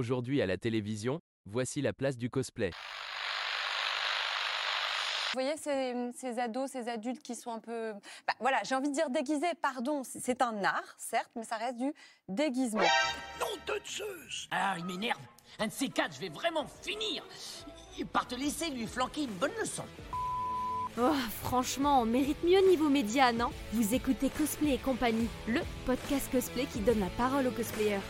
Aujourd'hui à la télévision, voici la place du cosplay. Vous voyez ces, ces ados, ces adultes qui sont un peu... bah, voilà, j'ai envie de dire déguisés, pardon, c'est- c'est un art, certes, mais ça reste du déguisement. Nom de Zeus Ah, il m'énerve. Un de ces quatre, je vais vraiment finir par te laisser lui flanquer une bonne leçon. Oh, franchement, on mérite mieux niveau média, non? Vous écoutez Cosplay et compagnie, le podcast cosplay qui donne la parole aux cosplayers.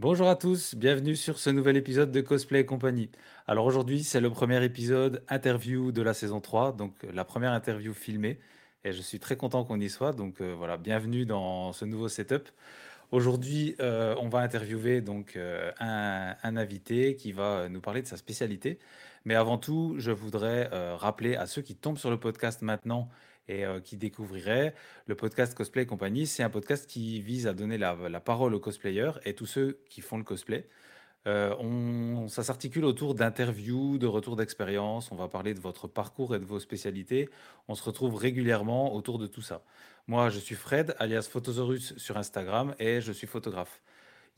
Bonjour à tous, bienvenue sur ce nouvel épisode de Cosplay et compagnie. Alors aujourd'hui, c'est le premier épisode interview de la saison 3, donc euh, la première interview filmée. Et je suis très content qu'on y soit, donc euh, voilà, bienvenue dans ce nouveau setup. Aujourd'hui, euh, on va interviewer donc un, invité qui va nous parler de sa spécialité. Mais avant tout, je voudrais rappeler à ceux qui tombent sur le podcast maintenant et euh, qui découvriraient le podcast Cosplay et compagnie. C'est un podcast qui vise à donner la, parole aux cosplayers et tous ceux qui font le cosplay. Euh, on, ça s'articule autour d'interviews, de retours d'expérience. On va parler de votre parcours et de vos spécialités. On se retrouve régulièrement autour de tout ça. Moi, je suis Fred, alias Photosaurus sur Instagram, et je suis photographe.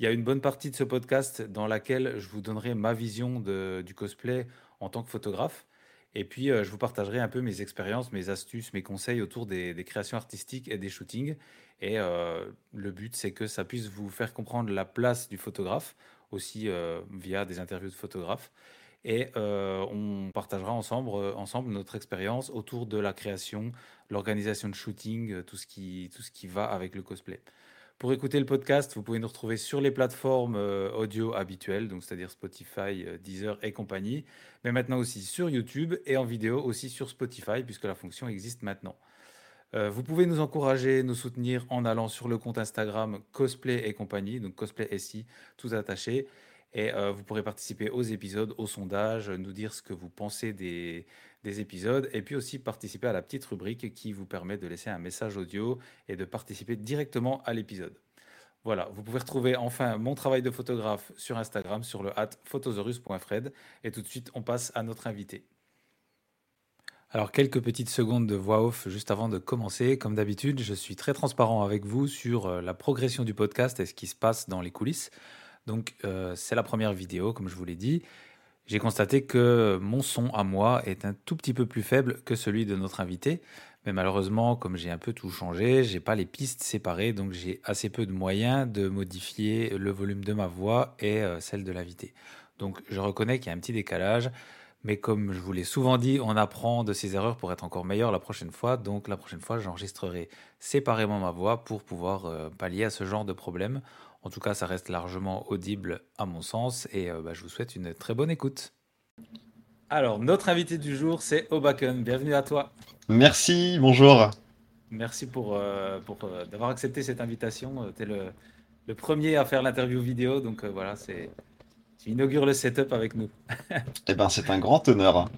Il y a une bonne partie de ce podcast dans laquelle je vous donnerai ma vision du cosplay en tant que photographe. Et puis, euh, je vous partagerai un peu mes expériences, mes astuces, mes conseils autour des, créations artistiques et des shootings. Et euh, le but, c'est que ça puisse vous faire comprendre la place du photographe, aussi euh, via des interviews de photographes. Et on partagera ensemble, notre expérience autour de la création, l'organisation de shooting, tout ce qui, tout ce qui va avec le cosplay. Pour écouter le podcast, vous pouvez nous retrouver sur les plateformes euh, audio habituelles, donc c'est-à-dire Spotify, euh, Deezer et compagnie, mais maintenant aussi sur YouTube et en vidéo aussi sur Spotify, puisque la fonction existe maintenant. Euh, vous pouvez nous encourager, nous soutenir en allant sur le compte Instagram Cosplay et compagnie, donc Cosplay SI, tout attaché. Et euh, vous pourrez participer aux épisodes, aux sondages, nous dire ce que vous pensez des, des épisodes, et puis aussi participer à la petite rubrique qui vous permet de laisser un message audio et de participer directement à l'épisode. Voilà, vous pouvez retrouver enfin mon travail de photographe sur Instagram, sur le hat photosaurus.fred. Et tout de suite, on passe à notre invité. Alors, quelques petites secondes de voix off juste avant de commencer. Comme d'habitude, je suis très transparent avec vous sur euh, la progression du podcast et ce qui se passe dans les coulisses. Donc, euh, c'est la première vidéo, comme je vous l'ai dit. J'ai constaté que mon son à moi est un tout petit peu plus faible que celui de notre invité. Mais malheureusement, comme j'ai un peu tout changé, j'ai pas les pistes séparées, donc j'ai assez peu de moyens de modifier le volume de ma voix et euh, celle de l'invité. Donc je reconnais qu'il y a un petit décalage, mais comme je vous l'ai souvent dit, on apprend de ses erreurs pour être encore meilleur la prochaine fois. Donc la prochaine fois, j'enregistrerai séparément ma voix pour pouvoir euh, pallier à ce genre de problème. En tout cas, ça reste largement audible à mon sens et euh, bah, je vous souhaite une très bonne écoute. Alors, notre invité du jour, c'est Obaken. Bienvenue à toi. Merci, bonjour. Merci pour, euh, pour euh, d'avoir accepté cette invitation. tu es le, le premier à faire l'interview vidéo, donc voilà, c'est tu inaugures le setup avec nous. Eh ben, c'est un grand honneur.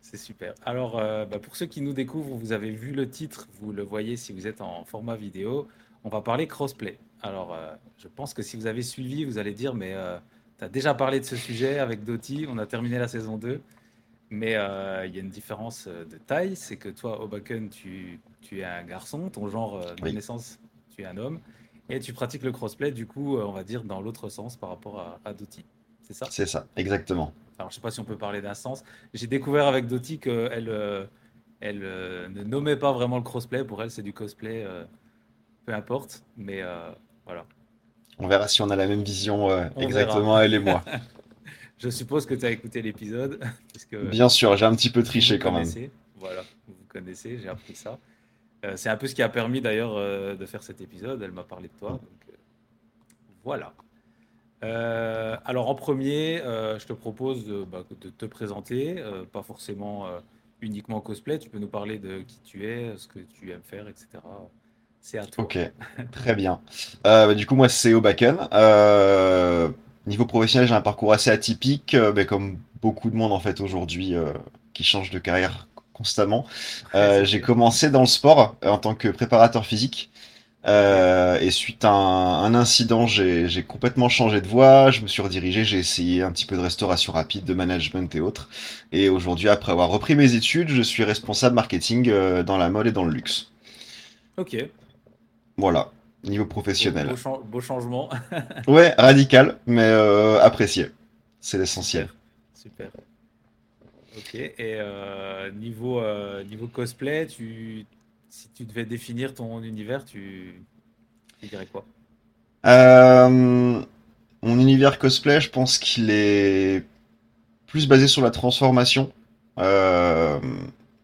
C'est super. Alors, euh, bah, pour ceux qui nous découvrent, vous avez vu le titre, vous le voyez si vous êtes en format vidéo. On va parler crossplay. Alors, euh, je pense que si vous avez suivi, vous allez dire, mais tu as déjà parlé de ce sujet avec Doty, on a terminé la saison 2. Mais euh, il y a une différence euh, de taille, c'est que toi, Obaken, tu, tu es un garçon, ton genre euh, de Oui. naissance, tu es un homme, et tu pratiques le crossplay, du coup, euh, on va dire dans l'autre sens par rapport à, à Doty. C'est ça? C'est ça, exactement. Alors, je sais pas si on peut parler d'un sens. J'ai découvert avec Doty qu'elle euh, elle, euh, ne nommait pas vraiment le crossplay. Pour elle, c'est du cosplay, euh, peu importe. Mais euh, voilà. On verra si on a la même vision euh, exactement, verra. elle et moi. Je suppose que tu as écouté l'épisode. puisque Bien sûr, j'ai un petit peu triché quand même. connaissez. Voilà, vous vous connaissez, j'ai appris ça. Euh, c'est un peu ce qui a permis d'ailleurs euh, de faire cet épisode. Elle m'a parlé de toi. Donc, euh, voilà. Euh, alors en premier, euh, je te propose de, bah, de te présenter, euh, pas forcément euh, uniquement cosplay. Tu peux nous parler de qui tu es, ce que tu aimes faire, etc. C'est à toi. Ok, très bien. Euh, bah, du coup, moi, c'est Obaken. Euh, niveau professionnel, j'ai un parcours assez atypique, euh, bah, comme beaucoup de monde en fait aujourd'hui qui change de carrière constamment. J'ai commencé dans le sport en tant que préparateur physique. Euh, et suite à un, un incident, j'ai complètement changé de voie. Je me suis redirigé, j'ai essayé un petit peu de restauration rapide, de management et autres. Et aujourd'hui, après avoir repris mes études, je suis responsable marketing dans la mode et dans le luxe. Ok. Voilà, niveau professionnel. beau chan- beau changement. Ouais, radical, mais euh, apprécié. C'est l'essentiel. Super. Ok. Et euh, niveau, euh, niveau cosplay, tu, si tu devais définir ton univers, tu, tu dirais quoi? Mon univers cosplay, je pense qu'il est plus basé sur la transformation. Je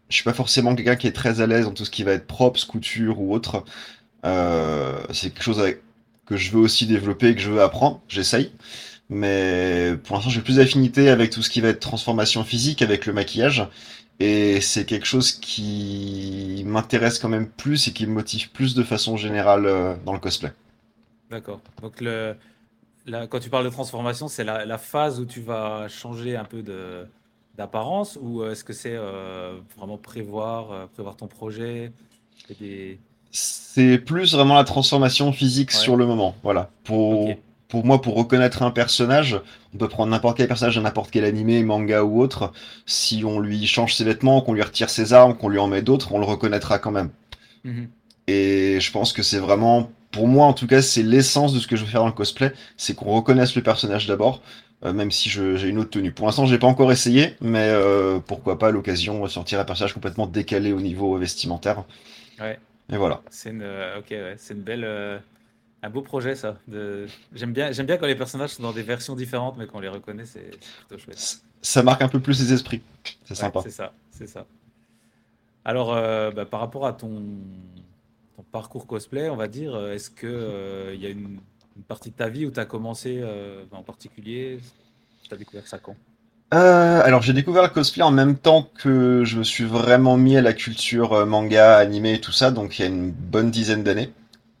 suis pas forcément quelqu'un qui est très à l'aise dans tout ce qui va être props, couture ou autre. Euh, c'est quelque chose que je veux aussi développer que je veux apprendre. J'essaye. Mais pour l'instant, j'ai plus d'affinité avec tout ce qui va être transformation physique, avec le maquillage. Et c'est quelque chose qui m'intéresse quand même plus et qui me motive plus de façon générale euh, dans le cosplay. D'accord. Donc le, quand tu parles de transformation, c'est la, phase où tu vas changer un peu d'apparence ou est-ce que c'est euh, vraiment prévoir, euh, prévoir ton projet? et des... C'est plus vraiment la transformation physique Ouais. sur le moment. Voilà. Pour, pour moi, pour reconnaître un personnage, on peut prendre n'importe quel personnage de n'importe quel animé, manga ou autre. Si on lui change ses vêtements, qu'on lui retire ses armes, qu'on lui en met d'autres, on le reconnaîtra quand même. Mhm. Et je pense que c'est vraiment, pour moi en tout cas, c'est l'essence de ce que je veux faire dans le cosplay, c'est qu'on reconnaisse le personnage d'abord, euh, même si je- j'ai une autre tenue. Pour l'instant, j'ai pas encore essayé, mais euh, pourquoi pas l'occasion sortir un personnage complètement décalé au niveau vestimentaire. Ouais. Et voilà. C'est une, euh, ouais, une belle, euh, un beau projet ça. De... J'aime bien, j'aime bien quand les personnages sont dans des versions différentes, mais qu'on les reconnaît, c'est plutôt chouette. Ça marque un peu plus les esprits. C'est Ouais, sympa. c'est ça, c'est ça. Alors, euh, bah, par rapport à ton, ton parcours cosplay, on va dire, est-ce que euh, il y a une, une partie de ta vie où tu as commencé en particulier? Tu as découvert ça quand? Euh, alors j'ai découvert le cosplay en même temps que je me suis vraiment mis à la culture euh, manga, animé et tout ça, donc il y a une bonne dizaine d'années.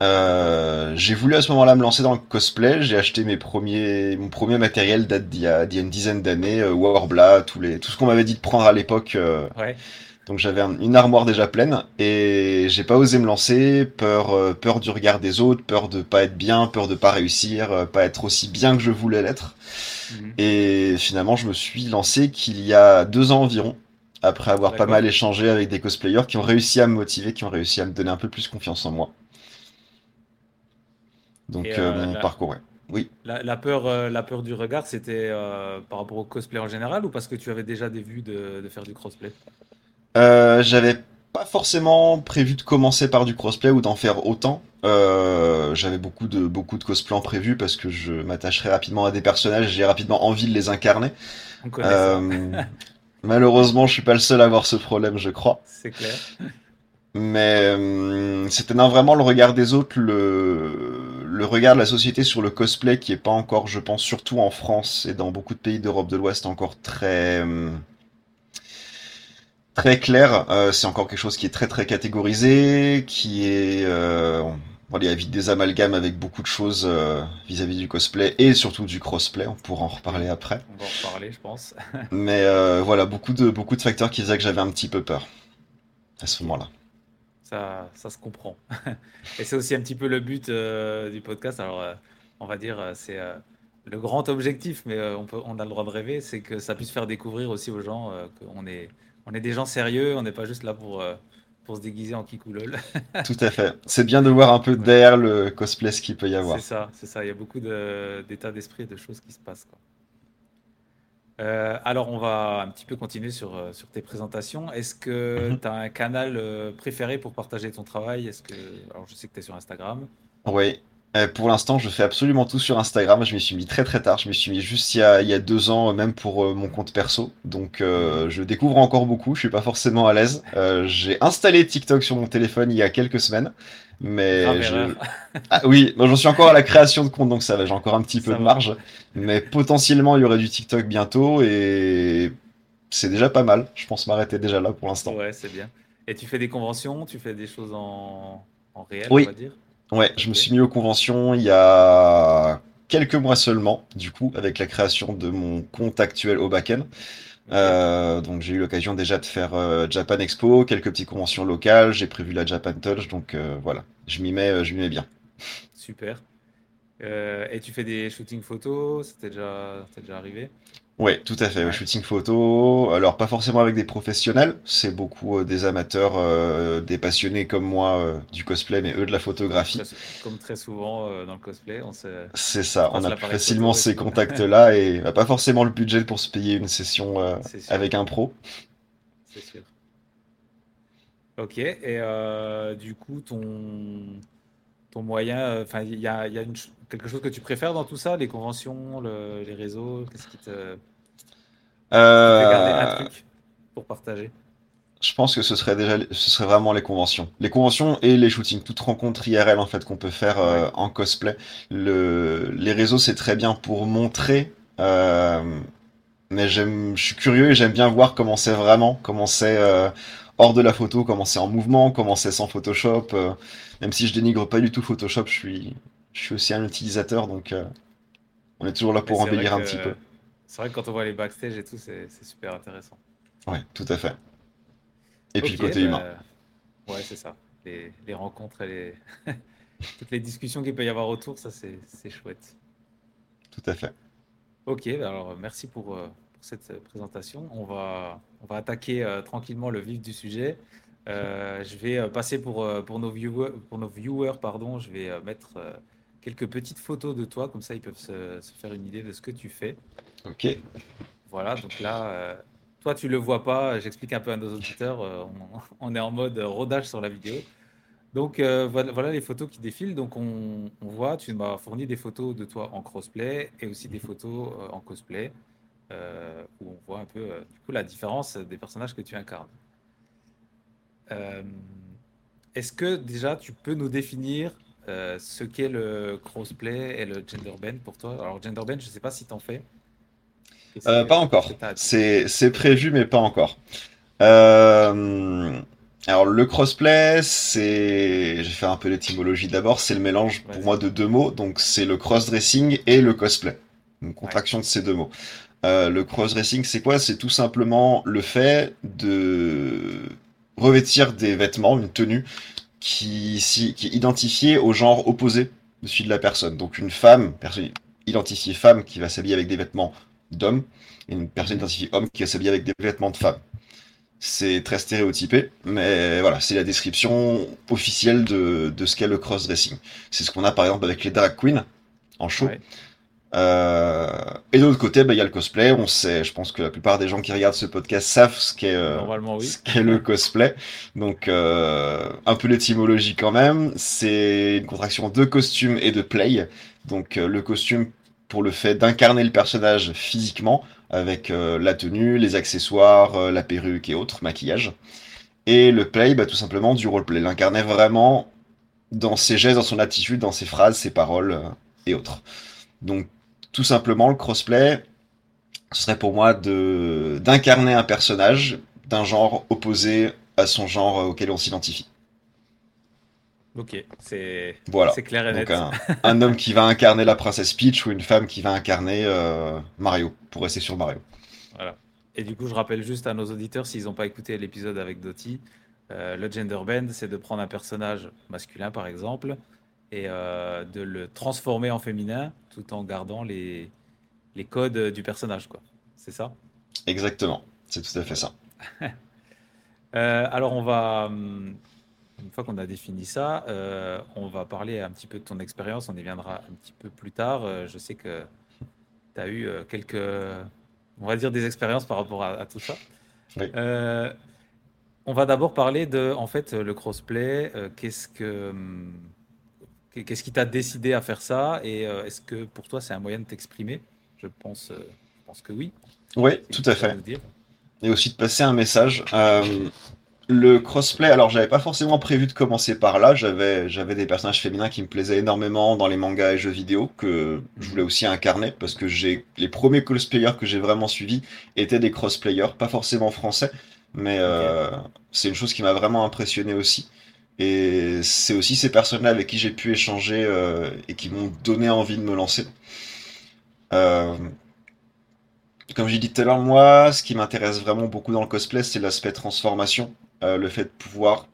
Euh, j'ai voulu à ce moment-là me lancer dans le cosplay. J'ai acheté mes premiers, mon premier matériel date d'il y a, une dizaine d'années, Warbla, tous les, tout ce qu'on m'avait dit de prendre à l'époque. Donc j'avais un- une armoire déjà pleine et j'ai pas osé me lancer, peur, euh, peur du regard des autres, peur de pas être bien, peur de pas réussir, euh, pas être aussi bien que je voulais l'être. Mhm. Et finalement, je me suis lancé qu'il y a deux ans environ, après avoir pas mal échangé avec des cosplayers qui ont réussi à me motiver, qui ont réussi à me donner un peu plus confiance en moi. Donc euh, mon la- parcours, ouais. Oui. La, la peur, la peur du regard, c'était par rapport au cosplay en général ou parce que tu avais déjà des vues de, de faire du crossplay? Euh, j'avais pas forcément prévu de commencer par du crossplay ou d'en faire autant. Euh, j'avais beaucoup de beaucoup de cosplay prévus parce que je m'attacherai rapidement à des personnages, j'ai rapidement envie de les incarner. On Euh, malheureusement, je suis pas le seul à avoir ce problème, je crois. c'est clair. Mais hum, c'était non, vraiment le regard des autres, le, le regard de la société sur le cosplay qui est pas encore, je pense, surtout en France et dans beaucoup de pays d'Europe de l'Ouest, encore très très clair. Euh, c'est encore quelque chose qui est très très catégorisé, qui est euh, voilà, il y a vite des amalgames avec beaucoup de choses euh, vis-à-vis du cosplay et surtout du crossplay. On pourra en reparler après. On va en reparler, je pense. Mais euh, voilà, beaucoup de beaucoup de facteurs qui faisaient que j'avais un petit peu peur à ce moment-là. Ça, ça se comprend. Et c'est aussi un petit peu le but euh, du podcast. Alors, euh, on va dire, euh, c'est euh, le grand objectif, mais euh, on peut, on a le droit de rêver, c'est que ça puisse faire découvrir aussi aux gens euh, qu'on est, on est des gens sérieux, on n'est pas juste là pour, euh, pour se déguiser en kikoulol. Tout à fait. C'est bien de voir un peu derrière le cosplay ce qu'il peut y avoir. C'est ça, c'est ça. Il y a beaucoup de- d'états d'esprit et de choses qui se passent. quoi. Euh, alors, on va un petit peu continuer sur, euh, sur tes présentations. Est-ce que Mhm. tu as un canal préféré pour partager ton travail? Est-ce que... Alors, je sais que tu es sur Instagram. Oui. Euh, pour l'instant, je fais absolument tout sur Instagram. Je m'y suis mis très très tard. Je m'y suis mis juste il y a, il y a deux ans, euh, même pour euh, mon compte perso. Donc, euh, je découvre encore beaucoup. Je suis pas forcément à l'aise. J'ai installé TikTok sur mon téléphone il y a quelques semaines. Mais je... Ah oui, moi j'en suis encore à la création de compte, donc ça va, j'ai encore un petit peu Ça de va. marge. Mais potentiellement, il y aurait du TikTok bientôt et c'est déjà pas mal. Je pense m'arrêter déjà là pour l'instant. Ouais, c'est bien. Et tu fais des conventions, tu fais des choses en, en réel, Oui. on va dire? Ouais, je me suis mis aux conventions il y a quelques mois seulement, du coup, avec la création de mon compte actuel au backend. Euh, donc j'ai eu l'occasion déjà de faire euh, Japan Expo, quelques petites conventions locales, j'ai prévu la Japan Touch, donc euh, voilà, je m'y mets, je m'y mets bien. Super. Et tu fais des shootings photos, c'était déjà, c'était déjà arrivé? Ouais, tout à fait. Ouais. Shooting photo. Alors, pas forcément avec des professionnels. C'est beaucoup euh, des amateurs, euh, des passionnés comme moi euh, du cosplay, mais eux de la photographie. Très- Comme très souvent dans le cosplay, on se... C'est ça. On a plus facilement ces contacts-là et a pas forcément le budget pour se payer une session avec un pro. C'est sûr. Ok, et du coup, ton, ton moyen, enfin, il y a, y a une quelque chose que tu préfères dans tout ça, les conventions, le- les réseaux, qu'est-ce qui te, un Euh, truc pour partager? je pense que ce serait déjà, ce serait vraiment les conventions. Les conventions et les shootings, toute rencontre IRL en fait qu'on peut faire euh, Ouais. en cosplay. Le, les réseaux c'est très bien pour montrer, euh, mais j'aime, je suis curieux et j'aime bien voir comment c'est vraiment, comment c'est hors de la photo, comment c'est en mouvement, comment c'est sans Photoshop. même si je dénigre pas du tout Photoshop, je suis, je suis aussi un utilisateur, donc on est toujours là pour embellir un que- petit peu. C'est vrai que quand on voit les backstage et tout, c'est super intéressant. Ouais, tout à fait. Et puis le côté humain. bah, ouais, c'est ça. Les, les rencontres et les... toutes les discussions qu'il peut y avoir autour, ça c'est chouette. Tout à fait. Ok, bah alors merci pour, euh, pour cette euh, présentation. On va, on va attaquer euh, tranquillement le vif du sujet. Euh, je vais passer pour, pour nos viewers, pour nos viewers pardon, je vais mettre quelques petites photos de toi, comme ça ils peuvent se, se faire une idée de ce que tu fais. Ok. Voilà, donc là, euh, toi tu le vois pas, j'explique un peu à nos auditeurs, euh, on, on est en mode rodage sur la vidéo. Donc euh, voilà, voilà les photos qui défilent. Donc on, on voit, tu m'as fourni des photos de toi en crossplay et aussi des photos euh, en cosplay, euh, où on voit un peu du coup la différence des personnages que tu incarnes. Est-ce que déjà tu peux nous définir ce qu'est le crossplay et le gender bend pour toi? Alors gender bend, je sais pas si t'en fais. Euh, pas encore. C'est prévu, mais pas encore. Euh, alors le crossplay, c'est, je vais faire un peu l'étymologie d'abord. C'est le mélange pour moi de deux mots. Donc c'est le cross-dressing et le cosplay. Une contraction de ces deux mots. Euh, le cross-dressing, c'est quoi? C'est tout simplement le fait de revêtir des vêtements, une tenue qui, si- qui est identifiée au genre opposé de celui de la personne. Donc une femme, personne identifiée femme qui va s'habiller avec des vêtements d'homme et une personne identifiée homme qui va s'habiller avec des vêtements de femme. C'est très stéréotypé, mais voilà, c'est la description officielle de, de ce qu'est le cross-dressing. C'est ce qu'on a par exemple avec les drag queens en show. Ouais. Euh, et de l'autre côté, bah, il y a le cosplay. On sait, je pense que la plupart des gens qui regardent ce podcast savent ce qu'est euh, oui. le cosplay. Donc, euh, un peu l'étymologie quand même. C'est une contraction de costume et de play. Donc, le costume pour le fait d'incarner le personnage physiquement, avec euh, la tenue, les accessoires, euh, la perruque et autres, maquillage. Et le play, bah, tout simplement du roleplay. L'incarner vraiment dans ses gestes, dans son attitude, dans ses phrases, ses paroles euh, et autres. Donc, tout simplement, le crossplay, ce serait pour moi d'incarner un personnage d'un genre opposé à son genre auquel on s'identifie. Ok, c'est Voilà. clair et net. Donc un, un homme qui va incarner la princesse Peach ou une femme qui va incarner euh, Mario, pour rester sur Mario. Voilà. Et du coup, je rappelle juste à nos auditeurs, s'ils n'ont pas écouté l'épisode avec Doty, euh, le gender bend, c'est de prendre un personnage masculin, par exemple, et euh, de le transformer en féminin, tout en gardant les, les codes du personnage, quoi. C'est ça? Exactement, c'est tout à fait ça. Alors, on va, hum, une fois qu'on a défini ça, euh, on va parler un petit peu de ton expérience. On y viendra un petit peu plus tard. Euh, je sais que tu as eu euh, quelques, on va dire, des expériences par rapport à, à tout ça. Oui. Euh, on va d'abord parler de, en fait, le crossplay. Qu'est-ce que, qu'est-ce qui t'a décidé à faire ça? Et est-ce que pour toi, c'est un moyen de t'exprimer? Je pense, je pense que oui. Oui, tout à fait. Et aussi de passer un message. Euh, le crossplay, alors j'avais pas forcément prévu de commencer par là. J'avais j'avais des personnages féminins qui me plaisaient énormément dans les mangas et jeux vidéo que je voulais aussi incarner parce que j'ai les premiers cosplayers que j'ai vraiment suivis étaient des crossplayers, pas forcément français, mais euh, c'est une chose qui m'a vraiment impressionné aussi. Et c'est aussi ces personnes-là avec qui j'ai pu échanger euh, et qui m'ont donné envie de me lancer. Euh, comme j'ai dit tout à l'heure, moi, ce qui m'intéresse vraiment beaucoup dans le cosplay, c'est l'aspect transformation. Euh, le fait de pouvoir,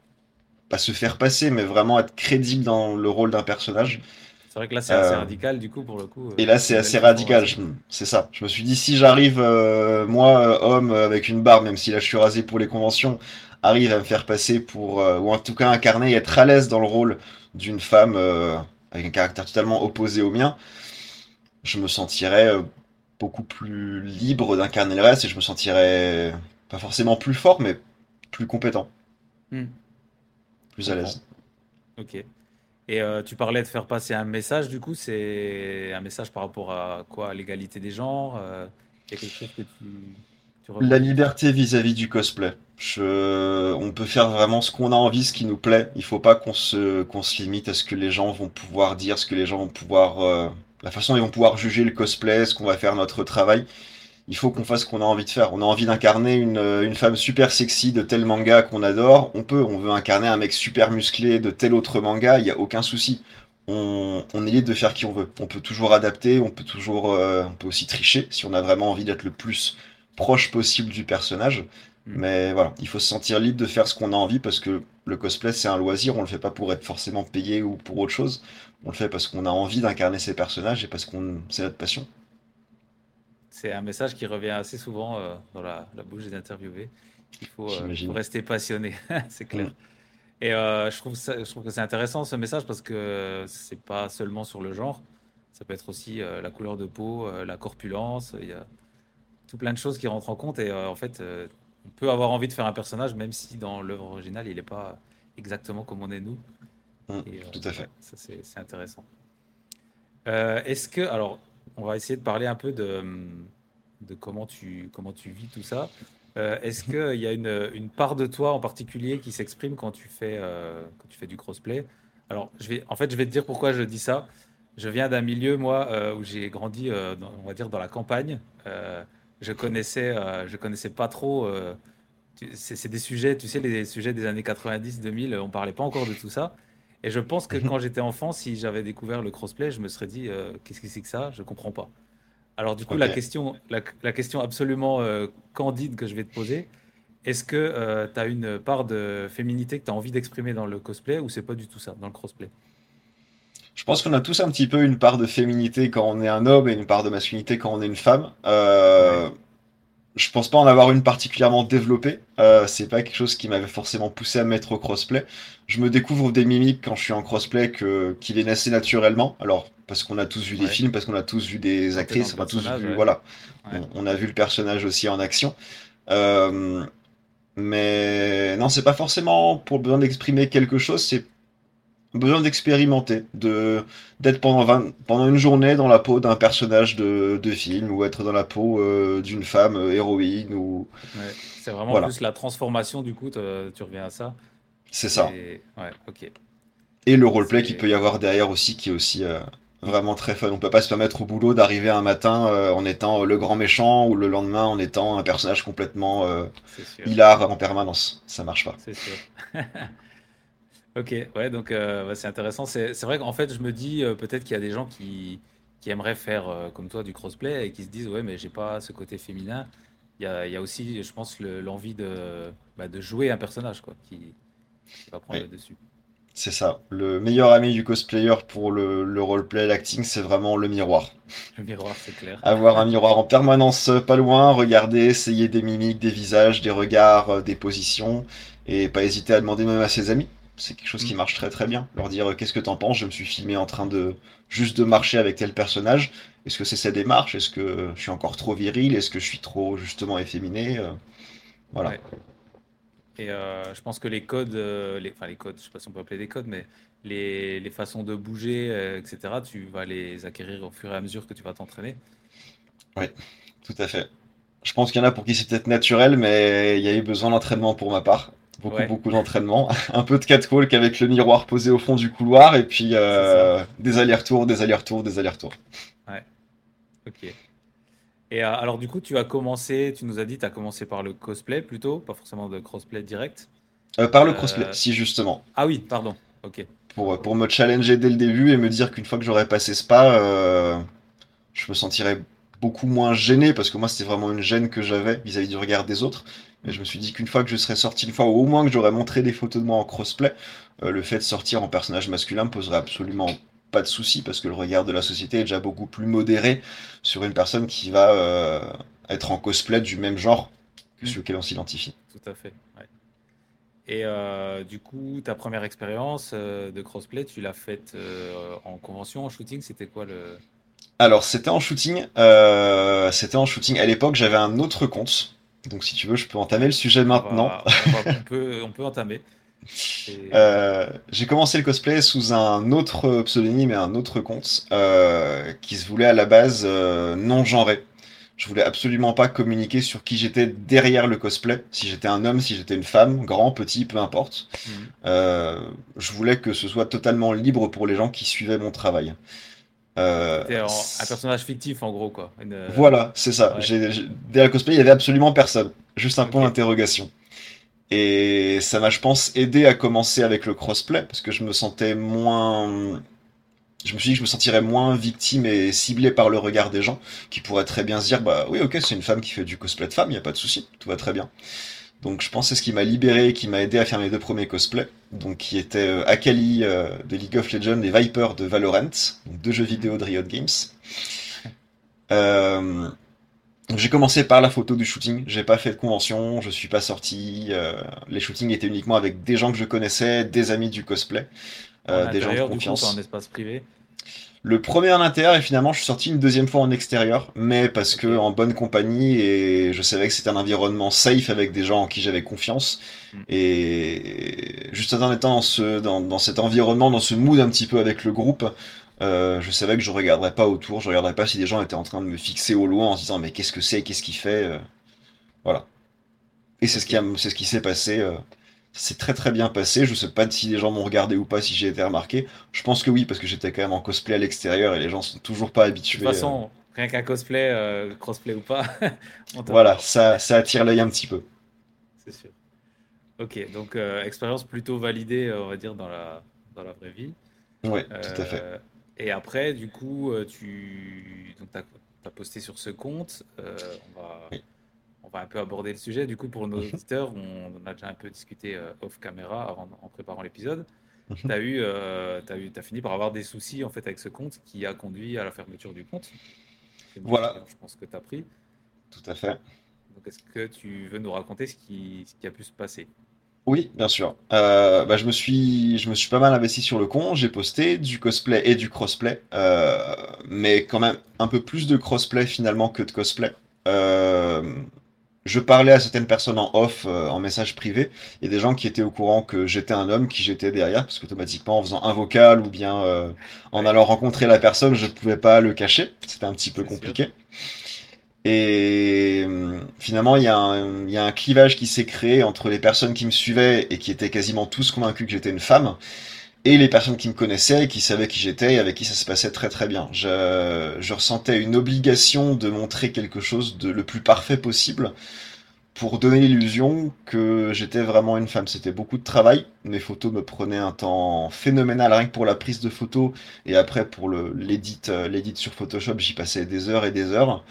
pas se faire passer, mais vraiment être crédible dans le rôle d'un personnage. C'est vrai que là, c'est assez Euh, radical, du coup, pour le coup. euh, Et là, c'est une assez radical. C'est ça. Je me suis dit, si j'arrive, euh, moi, euh, homme, euh, avec une barbe, même si là je suis rasé pour les conventions, arrive à me faire passer pour, euh, ou en tout cas incarner et être à l'aise dans le rôle d'une femme euh, avec un caractère totalement opposé au mien, je me sentirais euh, beaucoup plus libre d'incarner le reste et je me sentirais pas forcément plus fort, mais plus compétent, Hmm. plus à l'aise. Ok. Et euh, tu parlais de faire passer un message, du coup, c'est un message par rapport à quoi? L'égalité des genres? euh, quelque chose que tu, tu La liberté vis-à-vis du cosplay. Je... On peut faire vraiment ce qu'on a envie, ce qui nous plaît. Il faut pas qu'on se... qu'on se limite à ce que les gens vont pouvoir dire, ce que les gens vont pouvoir... euh, La façon dont ils vont pouvoir juger le cosplay, ce qu'on va faire notre travail. Il faut qu'on fasse ce qu'on a envie de faire. On a envie d'incarner une, une femme super sexy de tel manga qu'on adore. On peut. On veut incarner un mec super musclé de tel autre manga. Il n'y a aucun souci. On, on est libre de faire qui on veut. On peut toujours adapter. On peut toujours... euh, On peut aussi tricher si on a vraiment envie d'être le plus proche possible du personnage. Mm. Mais voilà, il faut se sentir libre de faire ce qu'on a envie parce que le cosplay c'est un loisir, on le fait pas pour être forcément payé ou pour autre chose. On le fait parce qu'on a envie d'incarner ces personnages et parce qu'on c'est notre passion. C'est un message qui revient assez souvent euh, dans la, la bouche des interviewés. Il faut, euh, faut rester passionné, c'est clair. Et euh, je trouve ça, je trouve que c'est intéressant ce message parce que c'est pas seulement sur le genre, ça peut être aussi la couleur de peau, la corpulence, il y a tout plein de choses qui rentrent en compte et en fait, on peut avoir envie de faire un personnage même si dans l'œuvre originale, il n'est pas exactement comme on est nous. Et, euh, tout à fait. ouais, c'est intéressant. Est-ce que, alors, on va essayer de parler un peu de, de comment tu, comment tu vis tout ça. Euh, Est-ce qu'il y a une, une part de toi en particulier qui s'exprime quand tu fais, euh, quand tu fais du crossplay? Alors, je vais, en fait, je vais te dire pourquoi je dis ça. Je viens d'un milieu, moi, euh, où j'ai grandi, dans- on va dire, dans la campagne. Je connaissais, je connaissais pas trop. c'est des sujets, tu sais, les sujets des années 90-2000, on parlait pas encore de tout ça. Et je pense que Mhm. quand j'étais enfant, si j'avais découvert le crossplay, je me serais dit, euh, qu'est-ce que c'est que ça? Je comprends pas. Alors du coup, la question, la, la question absolument euh, candide que je vais te poser, est-ce que tu as une part de féminité que tu as envie d'exprimer dans le cosplay ou c'est pas du tout ça, dans le crossplay? Je pense qu'on a tous un petit peu une part de féminité quand on est un homme et une part de masculinité quand on est une femme. Euh, Je pense pas en avoir une particulièrement développée. Euh, c'est pas quelque chose qui m'avait forcément poussé à me mettre au crossplay. Je me découvre des mimiques quand je suis en crossplay que, qui viennent assez naturellement. Alors, parce qu'on a tous vu des films, parce qu'on a tous vu des actrices, on a tous vu, ouais. voilà. Ouais. On, on a vu le personnage aussi en action. Euh, mais non, c'est pas forcément pour besoin d'exprimer quelque chose, c'est besoin d'expérimenter, de d'être pendant 20 pendant une journée dans la peau d'un personnage de, de film ou être dans la peau euh, d'une femme euh, héroïne ou Ouais. C'est vraiment Voilà. plus la transformation, du coup, tu reviens à ça. c'est ça. Et- Ouais, ok. Et le roleplay qu'il peut y avoir derrière aussi qui est aussi euh, vraiment très fun. On peut pas se permettre au boulot d'arriver un matin en étant le grand méchant ou le lendemain en étant un personnage complètement hilar en permanence. Ça marche pas. C'est sûr. Ok, ouais, donc euh, ouais, c'est intéressant. C'est c'est vrai qu'en fait, je me dis euh, peut-être qu'il y a des gens qui, qui aimeraient faire euh, comme toi du crossplay et qui se disent, ouais, mais j'ai pas ce côté féminin. Il y a, il y a aussi, je pense, le- l'envie de, bah, de jouer un personnage, quoi, qui, qui va prendre Oui. le dessus. C'est ça. Le meilleur ami du cosplayer pour le, le roleplay, l'acting, c'est vraiment le miroir. Le miroir, c'est clair. Avoir un miroir en permanence euh, pas loin, regarder, essayer des mimiques, des visages, des regards, euh, des positions, et pas hésiter à demander même à ses amis. C'est quelque chose qui Mm. marche très très bien. Leur dire euh, qu'est-ce que t'en penses? Je me suis filmé en train de juste de marcher avec tel personnage. Est-ce que c'est sa démarche? Est-ce que je suis encore trop viril? Est-ce que je suis trop justement efféminé? Euh, Voilà. Ouais. Et euh, je pense que les codes, les, enfin les codes, je sais pas si on peut appeler des codes, mais les, les façons de bouger, euh, etc., tu vas les acquérir au fur et à mesure que tu vas t'entraîner. Tout à fait. Je pense qu'il y en a pour qui c'est peut-être naturel, mais il y a eu besoin d'entraînement pour ma part. Beaucoup, Ouais. beaucoup d'entraînement. Un peu de catwalk avec le miroir posé au fond du couloir, et puis euh, des allers-retours, des allers-retours, des allers-retours. Ok. Et euh, alors, du coup, tu as commencé, tu nous as dit, tu as commencé par le cosplay plutôt, pas forcément de crossplay direct. Euh, par le Euh, crossplay, si justement. Ah oui, pardon. Ok. Pour, pour me challenger dès le début et me dire qu'une fois que j'aurais passé ce pas, je me sentirais beaucoup moins gêné, parce que moi, c'était vraiment une gêne que j'avais vis-à-vis du regard des autres. Mais je me suis dit qu'une fois que je serais sorti, une fois, ou au moins que j'aurais montré des photos de moi en crossplay, euh, le fait de sortir en personnage masculin me poserait absolument pas de souci parce que le regard de la société est déjà beaucoup plus modéré sur une personne qui va euh, être en cosplay du même genre que Mm. celui auquel on s'identifie. Tout à fait. ouais. Et euh, du coup, ta première expérience euh, de crossplay, tu l'as faite en convention, en shooting, c'était quoi le... Alors, c'était en shooting. c'était en shooting. À l'époque, j'avais un autre compte. Donc, si tu veux, je peux entamer le sujet On va- maintenant. on, va- on peut, on peut entamer. Et- Euh, j'ai commencé le cosplay sous un autre pseudonyme et un autre compte euh, qui se voulait à la base euh, non genré. Je voulais absolument pas communiquer sur qui j'étais derrière le cosplay, si j'étais un homme, si j'étais une femme, grand, petit, peu importe. Mhm. Je voulais que ce soit totalement libre pour les gens qui suivaient mon travail. Euh, en- un personnage fictif, en gros, quoi. Une- voilà, c'est ça. Ouais. Derrière le cosplay, il y avait absolument personne. Juste un point d'interrogation. Et ça m'a, je pense, aidé à commencer avec le crossplay parce que je me sentais moins. Je me suis dit que je me sentirais moins victime et ciblé par le regard des gens qui pourraient très bien se dire Bah oui, ok, c'est une femme qui fait du cosplay de femme, il n'y a pas de souci, tout va très bien. Donc je pense que c'est ce qui m'a libéré et qui m'a aidé à faire mes deux premiers cosplays. Donc qui étaient euh, Akali euh, de League of Legends et Viper de Valorant, donc deux jeux vidéo de Riot Games. Euh, j'ai commencé par la photo du shooting, j'ai pas fait de convention, je suis pas sorti. euh, les shootings étaient uniquement avec des gens que je connaissais, des amis du cosplay, euh, des gens de confiance. en espace privé. Le premier en intérieur et finalement je suis sorti une deuxième fois en extérieur, mais parce que en bonne compagnie et je savais que c'était un environnement safe avec des gens en qui j'avais confiance. Mm. Et juste en étant dans, ce, dans, dans cet environnement, dans ce mood un petit peu avec le groupe, euh, je savais que je regarderais pas autour, je regarderais pas si des gens étaient en train de me fixer au loin en se disant mais qu'est-ce que c'est, qu'est-ce qu'il fait, euh, voilà. Et c'est ce qui c'est ce qui s'est passé. euh, c'est très très bien passé. Je sais pas si les gens m'ont regardé ou pas, si j'ai été remarqué. Je pense que oui, parce que j'étais quand même en cosplay à l'extérieur et les gens sont toujours pas De habitués. toute façon, rien qu'un cosplay, euh, crossplay ou pas, euh, voilà, ça, ça attire l'œil un petit peu. C'est sûr. Ok, donc euh, expérience plutôt validée, euh, on va dire, dans la, dans la vraie vie. Ouais, tout à fait. Euh, Et après, du coup, euh, tu donc, as, posté sur ce compte. euh, on, va, Oui. On va un peu aborder le sujet. Du coup, pour nos auditeurs, on en a déjà un peu discuté euh, off caméra en préparant l'épisode. Tu as, eu, euh, eu, fini par avoir des soucis en fait, avec ce compte qui a conduit à la fermeture du compte. Voilà. Je pense que tu as pris. Tout à fait. Donc, est-ce que tu veux nous raconter ce qui, ce qui a pu se passer? Oui, bien sûr. Euh, bah, je me suis, je me suis pas mal investi sur le compte. J'ai posté du cosplay et du crossplay, euh, mais quand même un peu plus de crossplay finalement que de cosplay. Euh, je parlais à certaines personnes en off, euh, en message privé. Il y a des gens qui étaient au courant que j'étais un homme, qui j'étais derrière, parce qu'automatiquement, en faisant un vocal ou bien euh, en allant rencontrer la personne, je pouvais pas le cacher. C'était un petit peu sûr. compliqué. Et euh, finalement, y, il y a un clivage qui s'est créé entre les personnes qui me suivaient et qui étaient quasiment tous convaincus que j'étais une femme, et les personnes qui me connaissaient et qui savaient qui j'étais et avec qui ça se passait très très bien. Je, je ressentais une obligation de montrer quelque chose de le plus parfait possible pour donner l'illusion que j'étais vraiment une femme. C'était beaucoup de travail. Mes photos me prenaient un temps phénoménal rien que pour la prise de photos et après pour euh, l'édit sur Photoshop, j'y passais des heures et des heures.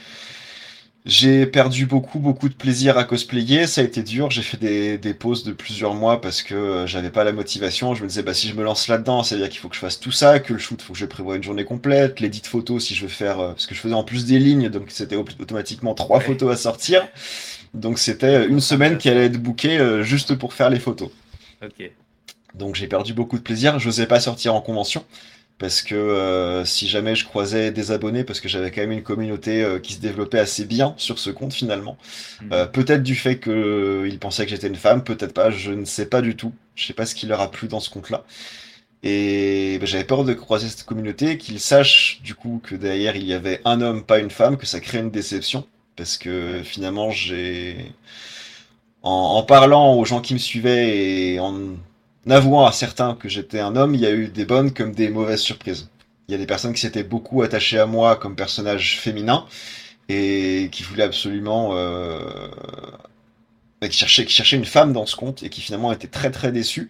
J'ai perdu beaucoup, beaucoup de plaisir à cosplayer. Ça a été dur. J'ai fait des, des pauses de plusieurs mois parce que euh, j'avais pas la motivation. Je me disais, bah, si je me lance là-dedans, ça veut dire qu'il faut que je fasse tout ça, que le shoot, faut que je prévoie une journée complète, l'édit photo, si je veux faire, euh, parce que je faisais en plus des lignes, donc c'était au- automatiquement trois Ouais. photos à sortir. Donc c'était une semaine qui allait être bookée euh, juste pour faire les photos. Ok. Donc j'ai perdu beaucoup de plaisir. Je n'osais pas sortir en convention parce que euh, si jamais je croisais des abonnés, parce que j'avais quand même une communauté euh, qui se développait assez bien sur ce compte finalement. Mhm. Euh, peut-être du fait qu'ils pensaient que j'étais une femme, peut-être pas, je ne sais pas du tout. Je sais pas ce qui leur a plu dans ce compte-là. Et ben, j'avais peur de croiser cette communauté, qu'ils sachent du coup que derrière il y avait un homme, pas une femme, que ça crée une déception. Parce que finalement j'ai... En, en parlant aux gens qui me suivaient et en avouant à certains que j'étais un homme, il y a eu des bonnes comme des mauvaises surprises. Il y a des personnes qui s'étaient beaucoup attachées à moi comme personnage féminin et qui voulaient absolument euh, qui cherchaient, une femme dans ce compte et qui finalement étaient très très déçus.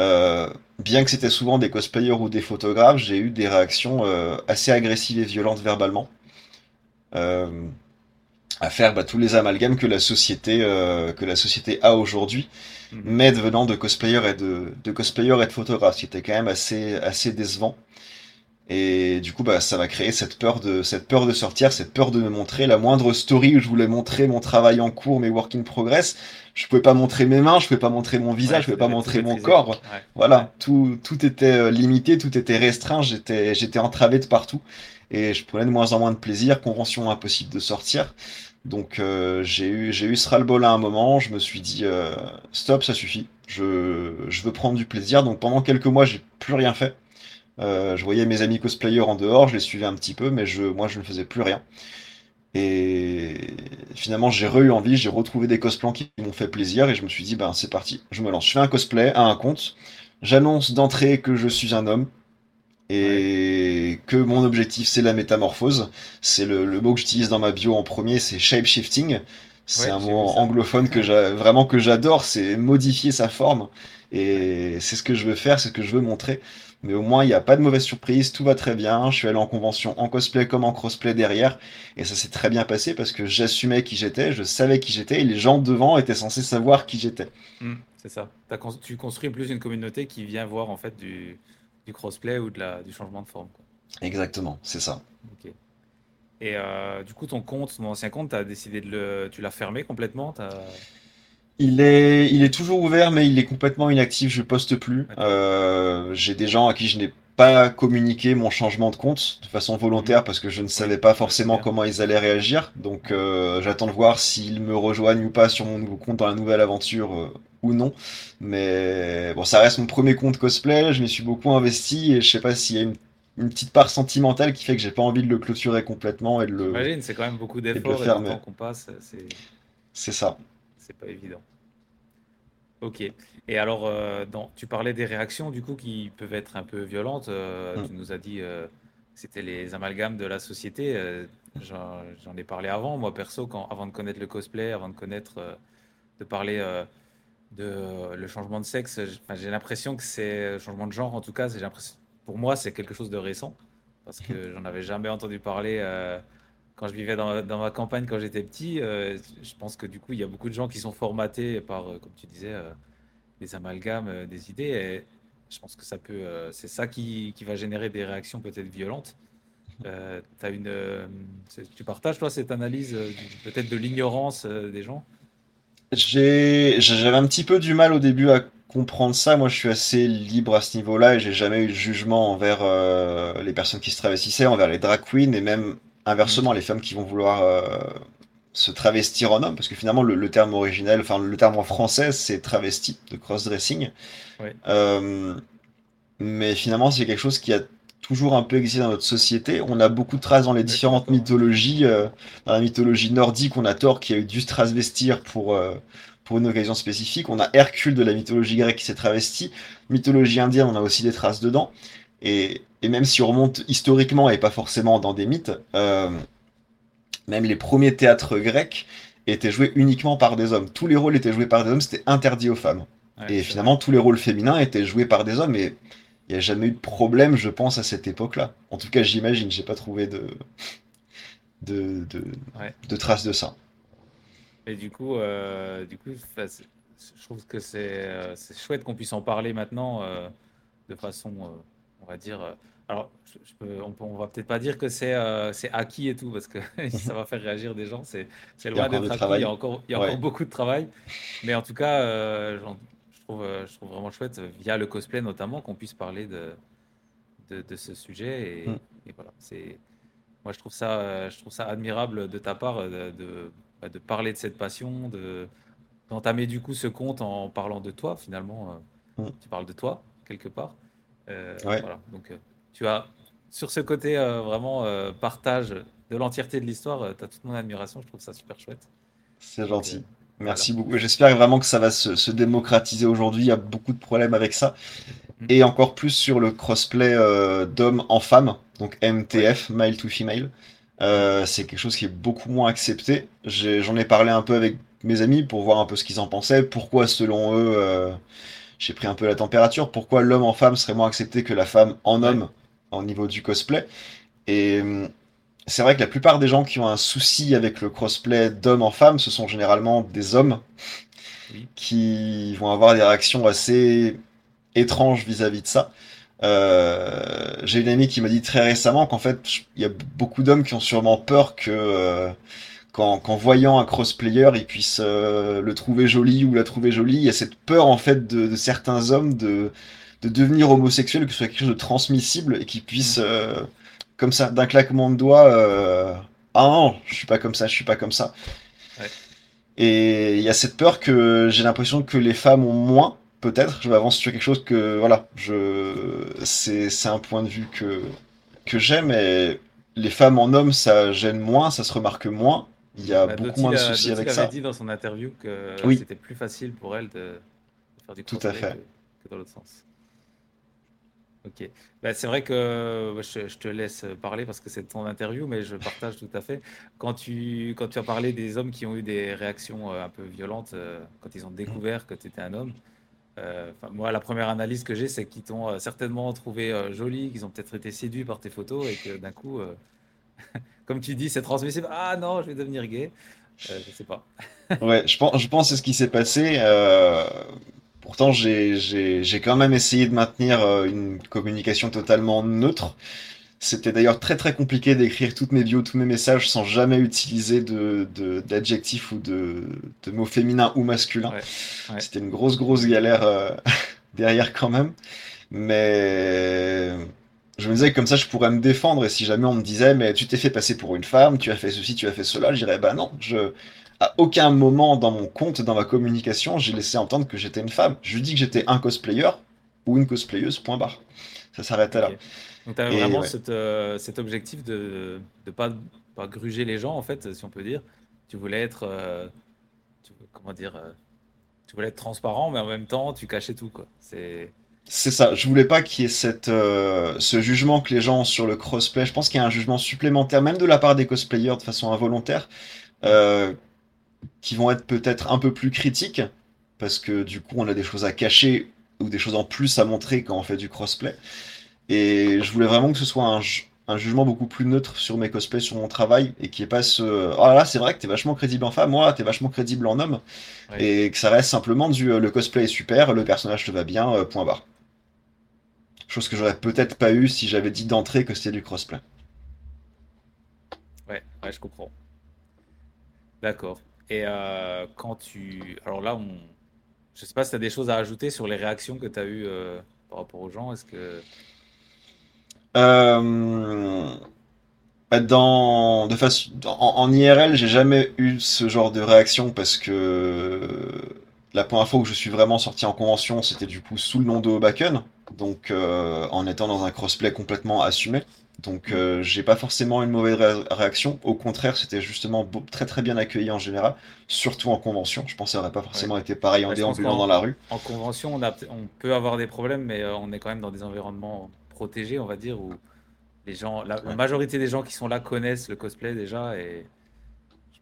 Euh, bien que c'était souvent des cosplayers ou des photographes, j'ai eu des réactions euh, assez agressives et violentes verbalement. À faire bah, tous les amalgames que la société que la société a aujourd'hui, Mhm. mais devenant de cosplayers et de, de cosplayers et de photographes, ce qui était quand même assez assez décevant. Et du coup, bah, ça m'a créé cette peur de cette peur de sortir, cette peur de me montrer. La moindre story où je voulais montrer mon travail en cours, mes work in progress, je pouvais pas montrer mes mains, je pouvais pas montrer mon visage, Ouais, je pouvais pas montrer mon corps. Ouais. Voilà, tout, tout était euh, limité, tout était restreint, j'étais, j'étais entravé de partout et je prenais de moins en moins de plaisir, convention impossible de sortir. Donc euh, j'ai eu, eu ce ras-le-bol à un moment, je me suis dit euh, stop, ça suffit, je, veux prendre du plaisir. Donc pendant quelques mois, j'ai plus rien fait. Euh, je voyais mes amis cosplayers en dehors, je les suivais un petit peu, mais moi je ne faisais plus rien. Et finalement, j'ai re-eu envie, j'ai retrouvé des cosplans qui m'ont fait plaisir et je me suis dit, ben c'est parti, je me lance. Je fais un cosplay à un compte, j'annonce d'entrée que je suis un homme et que mon objectif c'est la métamorphose. C'est le, le mot que j'utilise dans ma bio en premier, c'est shape-shifting. C'est Ouais, un mot anglophone que vraiment que j'adore, c'est modifier sa forme et c'est ce que je veux faire, c'est ce que je veux montrer. Mais au moins, il n'y a pas de mauvaise surprise, tout va très bien. Je suis allé en convention en cosplay comme en crossplay derrière. Et ça s'est très bien passé parce que j'assumais qui j'étais, je savais qui j'étais et les gens devant étaient censés savoir qui j'étais. Hmm, c'est ça. Tu construis plus une communauté qui vient voir en fait du, du crossplay ou de la, du changement de forme. quoi. Exactement, c'est ça. Ok. Et euh, du coup, ton compte, ton ancien compte, t'as décidé de le, tu l'as fermé complètement. Il est, il est toujours ouvert, mais il est complètement inactif, je poste plus. Euh, j'ai des gens à qui je n'ai pas communiqué mon changement de compte de façon volontaire parce que je ne savais pas forcément comment ils allaient réagir. Donc euh, j'attends de voir s'ils me rejoignent ou pas sur mon nouveau compte dans la nouvelle aventure euh, ou non. Mais bon, ça reste mon premier compte cosplay, je m'y suis beaucoup investi et je sais pas s'il y a une, une petite part sentimentale qui fait que j'ai pas envie de le clôturer complètement et de le... J'imagine, c'est quand même beaucoup d'efforts et de fermer. temps qu'on passe. C'est, C'est ça. c'est pas évident. Ok. Et alors, euh, dans, tu parlais des réactions du coup qui peuvent être un peu violentes. euh, Mm. Tu nous as dit euh, c'était les amalgames de la société. euh, j'en, ai parlé avant, moi perso, quand, avant de connaître le cosplay, avant de connaître, de parler de le changement de sexe. j'ai l'impression que c'est le changement de genre en tout cas. C'est, j'ai l'impression- pour moi, c'est quelque chose de récent parce que j'en avais jamais entendu parler. Quand je vivais dans, ma campagne quand j'étais petit, euh, je pense que du coup, il y a beaucoup de gens qui sont formatés par, euh, comme tu disais, euh, des amalgames, des idées. Et je pense que ça peut, c'est ça qui, va générer des réactions peut-être violentes. T'as une, tu partages toi cette analyse peut-être de l'ignorance des gens? J'avais un petit peu du mal au début à comprendre ça. Moi, je suis assez libre à ce niveau-là et j'ai jamais eu de jugement envers les personnes qui se travestissaient, envers les drag queens et même inversement les femmes qui vont vouloir euh, se travestir en homme, parce que finalement le, le terme originel, enfin le terme en français, c'est travesti de cross-dressing. Ouais. Euh, mais finalement, c'est quelque chose qui a toujours un peu existé dans notre société. On a beaucoup de traces dans les différentes mythologies. euh, dans la mythologie nordique, on a Thor qui a eu dû se travestir pour, euh, pour une occasion spécifique. On a Hercule de la mythologie grecque qui s'est travesti. Mythologie indienne, on a aussi des traces dedans. Et, et même si on remonte historiquement et pas forcément dans des mythes, euh, même les premiers théâtres grecs étaient joués uniquement par des hommes. Tous les rôles étaient joués par des hommes, c'était interdit aux femmes. Ouais, Et finalement, tous les rôles féminins étaient joués par des hommes. Et il n'y a jamais eu de problème, je pense, à cette époque-là. En tout cas, j'imagine, j'ai pas trouvé de, de, de, Ouais. de traces de ça. Et du coup, euh, du coup, je trouve que c'est euh, c'est chouette qu'on puisse en parler maintenant euh, de façon, on va dire. euh, alors, je, je peux, on, peut- on va peut-être pas dire que c'est euh, acquis et tout, parce que ça va faire réagir des gens. C'est loin d'être acquis. travail. Il y a encore, il y a Ouais. encore beaucoup de travail. Mais en tout cas, euh, je trouve, euh, je trouve vraiment chouette, via le cosplay notamment, qu'on puisse parler de, de, de ce sujet. Et, Mm. et voilà, c'est. Moi, je trouve ça, je trouve ça admirable de ta part de, de, bah, de parler de cette passion, de d'entamer du coup ce compte en parlant de toi finalement. Mm. Tu parles de toi quelque part. Euh, Ouais. voilà. Donc, euh, tu as sur ce côté euh, vraiment partage de l'entièreté de l'histoire, tu as toute mon admiration. Je trouve ça super chouette. C'est gentil. Merci beaucoup. J'espère vraiment que ça va se, se démocratiser aujourd'hui. Il y a beaucoup de problèmes avec ça. Mm. Et encore plus sur le crossplay euh, d'homme en femme, donc MTF, male to female. Euh, c'est quelque chose qui est beaucoup moins accepté. J'en ai, parlé un peu avec mes amis pour voir un peu ce qu'ils en pensaient. Pourquoi, selon eux, euh, j'ai pris un peu la température. Pourquoi l'homme en femme serait moins accepté que la femme en Ouais. homme au niveau du cosplay? Et hum, c'est vrai que la plupart des gens qui ont un souci avec le crossplay d'homme en femme, ce sont généralement des hommes Oui. qui vont avoir des réactions assez étranges vis-à-vis de ça. Euh, j'ai une amie qui m'a dit très récemment qu'en fait, il y a beaucoup d'hommes qui ont sûrement peur que euh, qu'en voyant un crossplayer, ils puissent euh, le trouver joli ou la trouver jolie. Il y a cette peur en fait de, de certains hommes de, de devenir homosexuel, que ce soit quelque chose de transmissible et qu'ils puissent, euh, comme ça, d'un claquement de doigts, euh, ah non, je suis pas comme ça, je suis pas comme ça. Ouais. Et il y a cette peur que j'ai l'impression que les femmes ont moins, peut-être. Je m'avance sur quelque chose que, voilà, je, c'est, c'est un point de vue que, que j'aime. Et les femmes en hommes, ça gêne moins, ça se remarque moins. Il y a Bah, beaucoup Doty moins de soucis avec ça. dit dans son interview que Oui. c'était plus facile pour elle de, de faire du Tout à cosplay fait. que, que dans l'autre sens. Ok. Bah, c'est vrai que bah, je, je te laisse parler parce que c'est ton interview, mais je partage tout à fait. Quand tu, quand tu as parlé des hommes qui ont eu des réactions euh, un peu violentes euh, quand ils ont découvert que tu étais un homme, euh, moi, la première analyse que j'ai, c'est qu'ils t'ont certainement trouvé jolie, qu'ils ont peut-être été séduits par tes photos et que d'un coup, euh, comme tu dis, c'est transmissible. Ah non, je vais devenir gay. Euh, je sais pas. Ouais, je pense, je pense que c'est ce qui s'est passé. euh, pourtant, j'ai, quand même essayé de maintenir euh, une communication totalement neutre. C'était d'ailleurs très très compliqué d'écrire toutes mes bios, tous mes messages sans jamais utiliser de, de- d'adjectifs ou de, de mots féminins ou masculins. Ouais, ouais. C'était une grosse grosse galère euh, derrière quand même. Mais je me disais que comme ça je pourrais me défendre et si jamais on me disait mais tu t'es fait passer pour une femme, tu as fait ceci, tu as fait cela, je dirais bah non, je à aucun moment dans mon compte, dans ma communication, j'ai laissé entendre que j'étais une femme. Je dis que j'étais un cosplayer ou une cosplayeuse, point barre. Ça s'arrêtait là. Donc, tu avais Et vraiment ouais. euh, cet objectif de ne pas, pas gruger les gens, en fait, si on peut dire. Tu voulais être, euh, tu- comment dire, euh, tu voulais être transparent, mais en même temps, tu cachais tout, quoi. C'est, C'est ça, je voulais pas qu'il y ait cette, euh, ce jugement que les gens ont sur le crossplay. Je pense qu'il y a un jugement supplémentaire, même de la part des cosplayers de façon involontaire, euh, qui vont être peut-être un peu plus critiques, parce que du coup on a des choses à cacher ou des choses en plus à montrer quand on fait du crossplay. Et je voulais vraiment que ce soit un, ju- un jugement beaucoup plus neutre sur mes cosplays, sur mon travail, et qu'il n'y ait pas ce Ah là, c'est vrai que t'es vachement crédible en femme, moi, t'es vachement crédible en homme, et que ça reste simplement du euh, le cosplay est super, le personnage te va bien, point barre. Chose que j'aurais peut-être pas eu si j'avais dit d'entrée que c'était du crossplay. ouais, ouais, je comprends. D'accord. Et euh, quand tu, alors là, on, je sais pas si tu as des choses à ajouter sur les réactions que tu as eues euh, par rapport aux gens. Est-ce que, Euh, dans, de façon, en, en IRL, j'ai jamais eu ce genre de réaction parce que la première fois où je suis vraiment sorti en convention, c'était du coup sous le nom de Hobaken, donc euh, en étant dans un crossplay complètement assumé. Donc euh, j'ai pas forcément une mauvaise ré- réaction. Au contraire, c'était justement beau- très très bien accueilli en général, surtout en convention. Je pense que ça aurait pas forcément été pareil en Ouais, déambulant dans la rue. en convention, on a, on peut avoir des problèmes, mais euh, on est quand même dans des environnements protégés, on va dire, où les gens, la, la majorité des gens qui sont là connaissent le cosplay déjà, et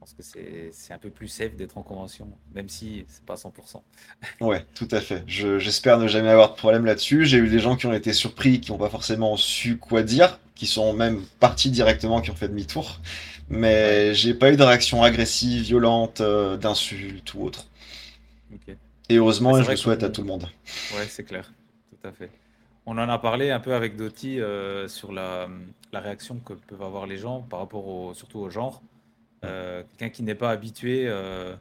pense que c'est, un peu plus safe d'être en convention, même si c'est pas 100%. Ouais, tout à fait. Je- j'espère ne jamais avoir de problème là-dessus. J'ai eu des gens qui ont été surpris, qui n'ont pas forcément su quoi dire, qui sont même partis directement, qui ont fait demi-tour. Mais j'ai pas eu de réaction agressive, violente, euh, d'insultes ou autre. Ok. Et heureusement, je le souhaite à tout le monde. Ouais, c'est clair, tout à fait. On en a parlé un peu avec Doty euh, sur la, la réaction que peuvent avoir les gens par rapport au, surtout au genre. Euh, quelqu'un qui n'est pas habitué, euh,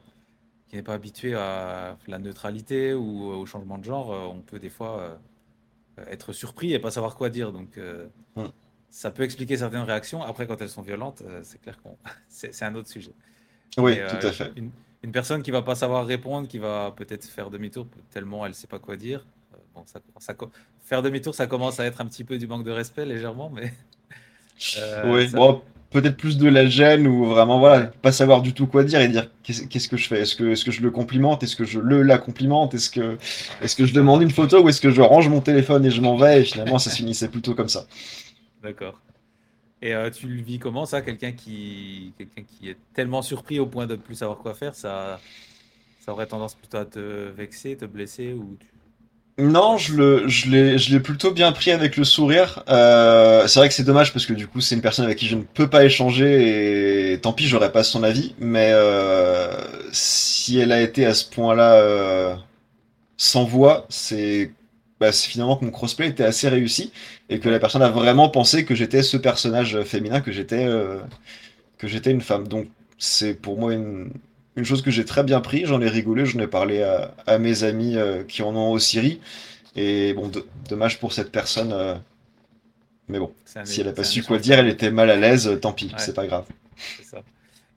qui n'est pas habitué à la neutralité ou au changement de genre, euh, on peut des fois être surpris et pas savoir quoi dire. Donc, euh, Mm. ça peut expliquer certaines réactions. Après, quand elles sont violentes, c'est clair qu'on c'est un autre sujet. Oui, tout à fait. Une, une personne qui va pas savoir répondre, qui va peut-être faire demi-tour tellement elle sait pas quoi dire. Bon, ça, ça co- faire demi-tour, ça commence à être un petit peu du manque de respect légèrement, mais euh, Oui, ça- bon, peut-être plus de la gêne ou vraiment, voilà, pas savoir du tout quoi dire et dire qu'est-ce que je fais? Est-ce que, est-ce que je le complimente? Est-ce que je le la complimente? Est-ce que, est-ce que je demande une photo ou est-ce que je range mon téléphone et je m'en vais? Et finalement, ça se finissait plutôt comme ça. d'accord. Et euh, tu le vis comment ça, quelqu'un qui, quelqu'un qui est tellement surpris au point de plus savoir quoi faire, ça, ça aurait tendance plutôt à te vexer, te blesser ou tu- Non, je l'ai, plutôt bien pris avec le sourire. Euh, c'est vrai que c'est dommage parce que du coup, c'est une personne avec qui je ne peux pas échanger et tant pis, j'aurais pas son avis. Mais euh, si elle a été à ce point-là euh, sans voix, c'est bah, finalement que mon crossplay était assez réussi et que la personne a vraiment pensé que j'étais ce personnage féminin, que j'étais euh, que j'étais une femme. Donc c'est pour moi une, une chose que j'ai très bien pris. J'en ai rigolé, j'en ai parlé à, à mes amis euh, qui en ont au Syrie. Et bon, de- dommage pour cette personne. euh, mais bon, si elle a pas su quoi dire, elle était mal à l'aise, tant pis, Ouais. c'est pas grave. Ça.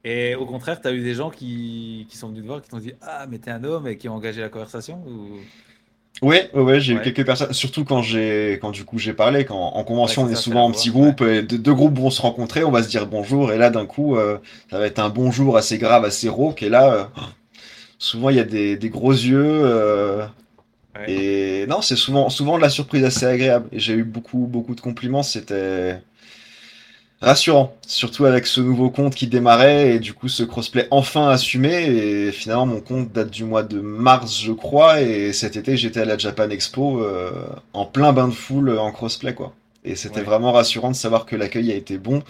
Et au contraire, tu as eu des gens qui, qui sont venus te voir, qui t'ont dit Ah, mais t'es un homme et qui ont engagé la conversation ou... Ouais, ouais, j'ai Ouais. eu quelques personnes, surtout quand j'ai, quand du coup j'ai parlé, quand en convention Ouais, on est ça, souvent en petit groupe, et deux, deux groupes vont se rencontrer, on va se dire bonjour, et là d'un coup, euh, ça va être un bonjour assez grave, assez rauque, et là, euh, souvent il y a des, des gros yeux, euh, et non, c'est souvent, souvent de la surprise assez agréable, et j'ai eu beaucoup, beaucoup de compliments, c'était rassurant, surtout avec ce nouveau compte qui démarrait, et du coup ce crossplay enfin assumé, et finalement mon compte date du mois de mars, je crois, et cet été j'étais à la Japan Expo euh, en plein bain de foule en crossplay, quoi. Et c'était Ouais. vraiment rassurant de savoir que l'accueil a été bon,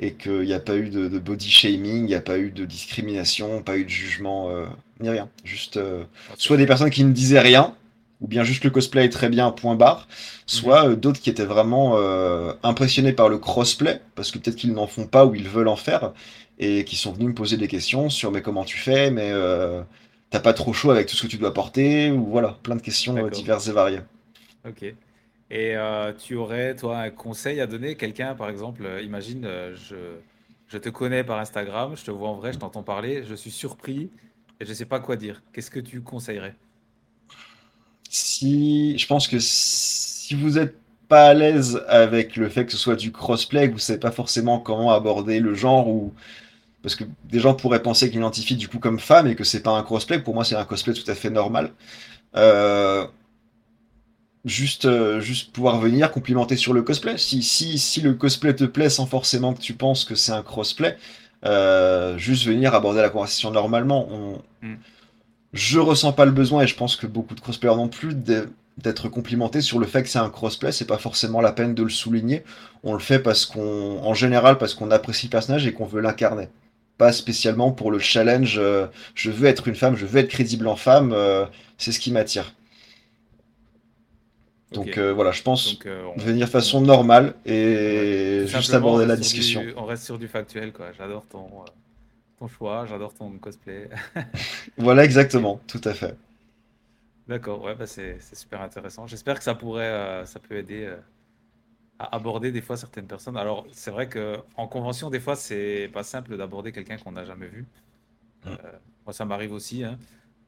et qu'il n'y a pas eu de, de body shaming, il n'y a pas eu de discrimination, pas eu de jugement, euh, ni rien. Juste euh, soit des personnes qui ne disaient rien, ou bien juste le cosplay est très bien, point barre, soit euh, d'autres qui étaient vraiment euh, impressionnés par le crossplay, parce que peut-être qu'ils n'en font pas ou ils veulent en faire, et qui sont venus me poser des questions sur mais comment tu fais, mais euh, t'as pas trop chaud avec tout ce que tu dois porter, ou voilà, plein de questions euh, diverses et variées. Ok. Et tu aurais, toi, un conseil à donner? Quelqu'un, par exemple, imagine, je, je te connais par Instagram, je te vois en vrai, je t'entends parler, je suis surpris et je sais pas quoi dire. Qu'est-ce que tu conseillerais? Si, je pense que si vous êtes pas à l'aise avec le fait que ce soit du crossplay, que vous savez pas forcément comment aborder le genre ou parce que des gens pourraient penser qu'ils l'identifient du coup comme femme et que c'est pas un crossplay. Pour moi, c'est un cosplay tout à fait normal. Euh, juste, euh, juste pouvoir venir complimenter sur le cosplay. Si, si, si le cosplay te plaît sans forcément que tu penses que c'est un crossplay, euh, juste venir aborder la conversation normalement. On- Mm. Je ressens pas le besoin et je pense que beaucoup de cosplayers non plus d'être complimentés sur le fait que c'est un crossplay. C'est pas forcément la peine de le souligner. On le fait parce qu'on, en général, parce qu'on apprécie le personnage et qu'on veut l'incarner. Pas spécialement pour le challenge. euh, je veux être une femme, je veux être crédible en femme. euh, c'est ce qui m'attire. Donc euh, voilà, je pense Donc, on- venir de façon normale et juste aborder la discussion. du- on reste sur du factuel, quoi. J'adore ton, ton choix, j'adore ton cosplay. Voilà, exactement, tout à fait. D'accord, ouais, bah c'est super intéressant. J'espère que ça pourrait, euh, ça peut aider euh, à aborder des fois certaines personnes. Alors, c'est vrai que en convention, des fois, c'est pas simple d'aborder quelqu'un qu'on n'a jamais vu. Mm. Euh, moi, ça m'arrive aussi. hein.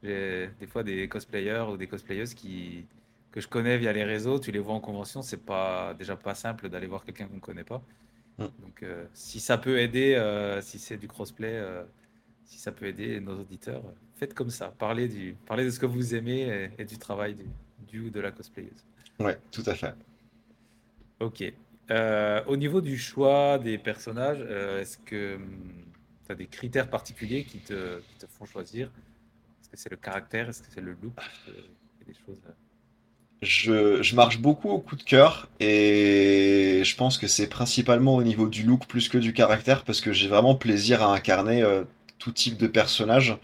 J'ai des fois des cosplayers ou des cosplayeuses qui que je connais via les réseaux. Tu les vois en convention, c'est pas déjà pas simple d'aller voir quelqu'un qu'on ne connaît pas. Mm. Donc, euh, si ça peut aider, euh, si c'est du crossplay, euh, si ça peut aider nos auditeurs, faites comme ça. Parlez, du, parlez de ce que vous aimez et, et du travail du, du ou de la cosplayeuse. Ouais, tout à fait. Ok. Euh, au niveau du choix des personnages, euh, est-ce que tu as des critères particuliers qui te, qui te font choisir? Est-ce que c'est le caractère? Est-ce que c'est le look? Des choses... Je, marche beaucoup au coup de cœur et je pense que c'est principalement au niveau du look plus que du caractère parce que j'ai vraiment plaisir à incarner euh, tout type de personnage.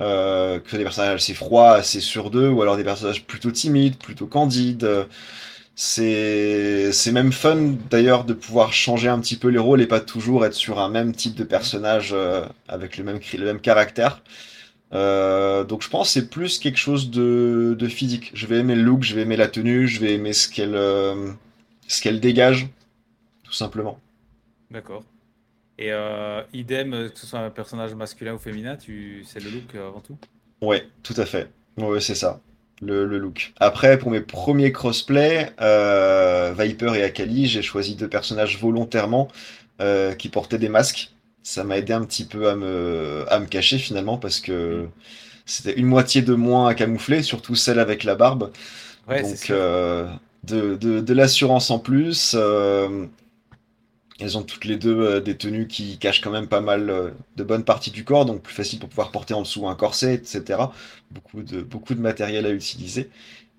Euh, que des personnages assez froids, assez sûrs d'eux, ou alors des personnages plutôt timides, plutôt candides. C'est, même fun d'ailleurs de pouvoir changer un petit peu les rôles et pas toujours être sur un même type de personnage euh, avec le même, le même caractère. Euh, donc je pense que c'est plus quelque chose de, de physique. Je vais aimer le look, je vais aimer la tenue, je vais aimer ce qu'elle euh, ce qu'elle dégage, tout simplement. D'accord. Et euh, idem, que ce soit un personnage masculin ou féminin, tu... c'est le look avant tout? Ouais, tout à fait. Ouais, c'est ça, le, le look. Après, pour mes premiers crossplay, Viper et Akali, j'ai choisi deux personnages volontairement qui portaient des masques. Ça m'a aidé un petit peu à me, à me cacher finalement parce que c'était une moitié de moins à camoufler, surtout celle avec la barbe. Ouais, Donc, euh, de, de, de l'assurance en plus. euh, elles ont toutes les deux euh, des tenues qui cachent quand même pas mal euh, de bonnes parties du corps, donc plus facile pour pouvoir porter en dessous un corset, etc. Beaucoup de, beaucoup de matériel à utiliser.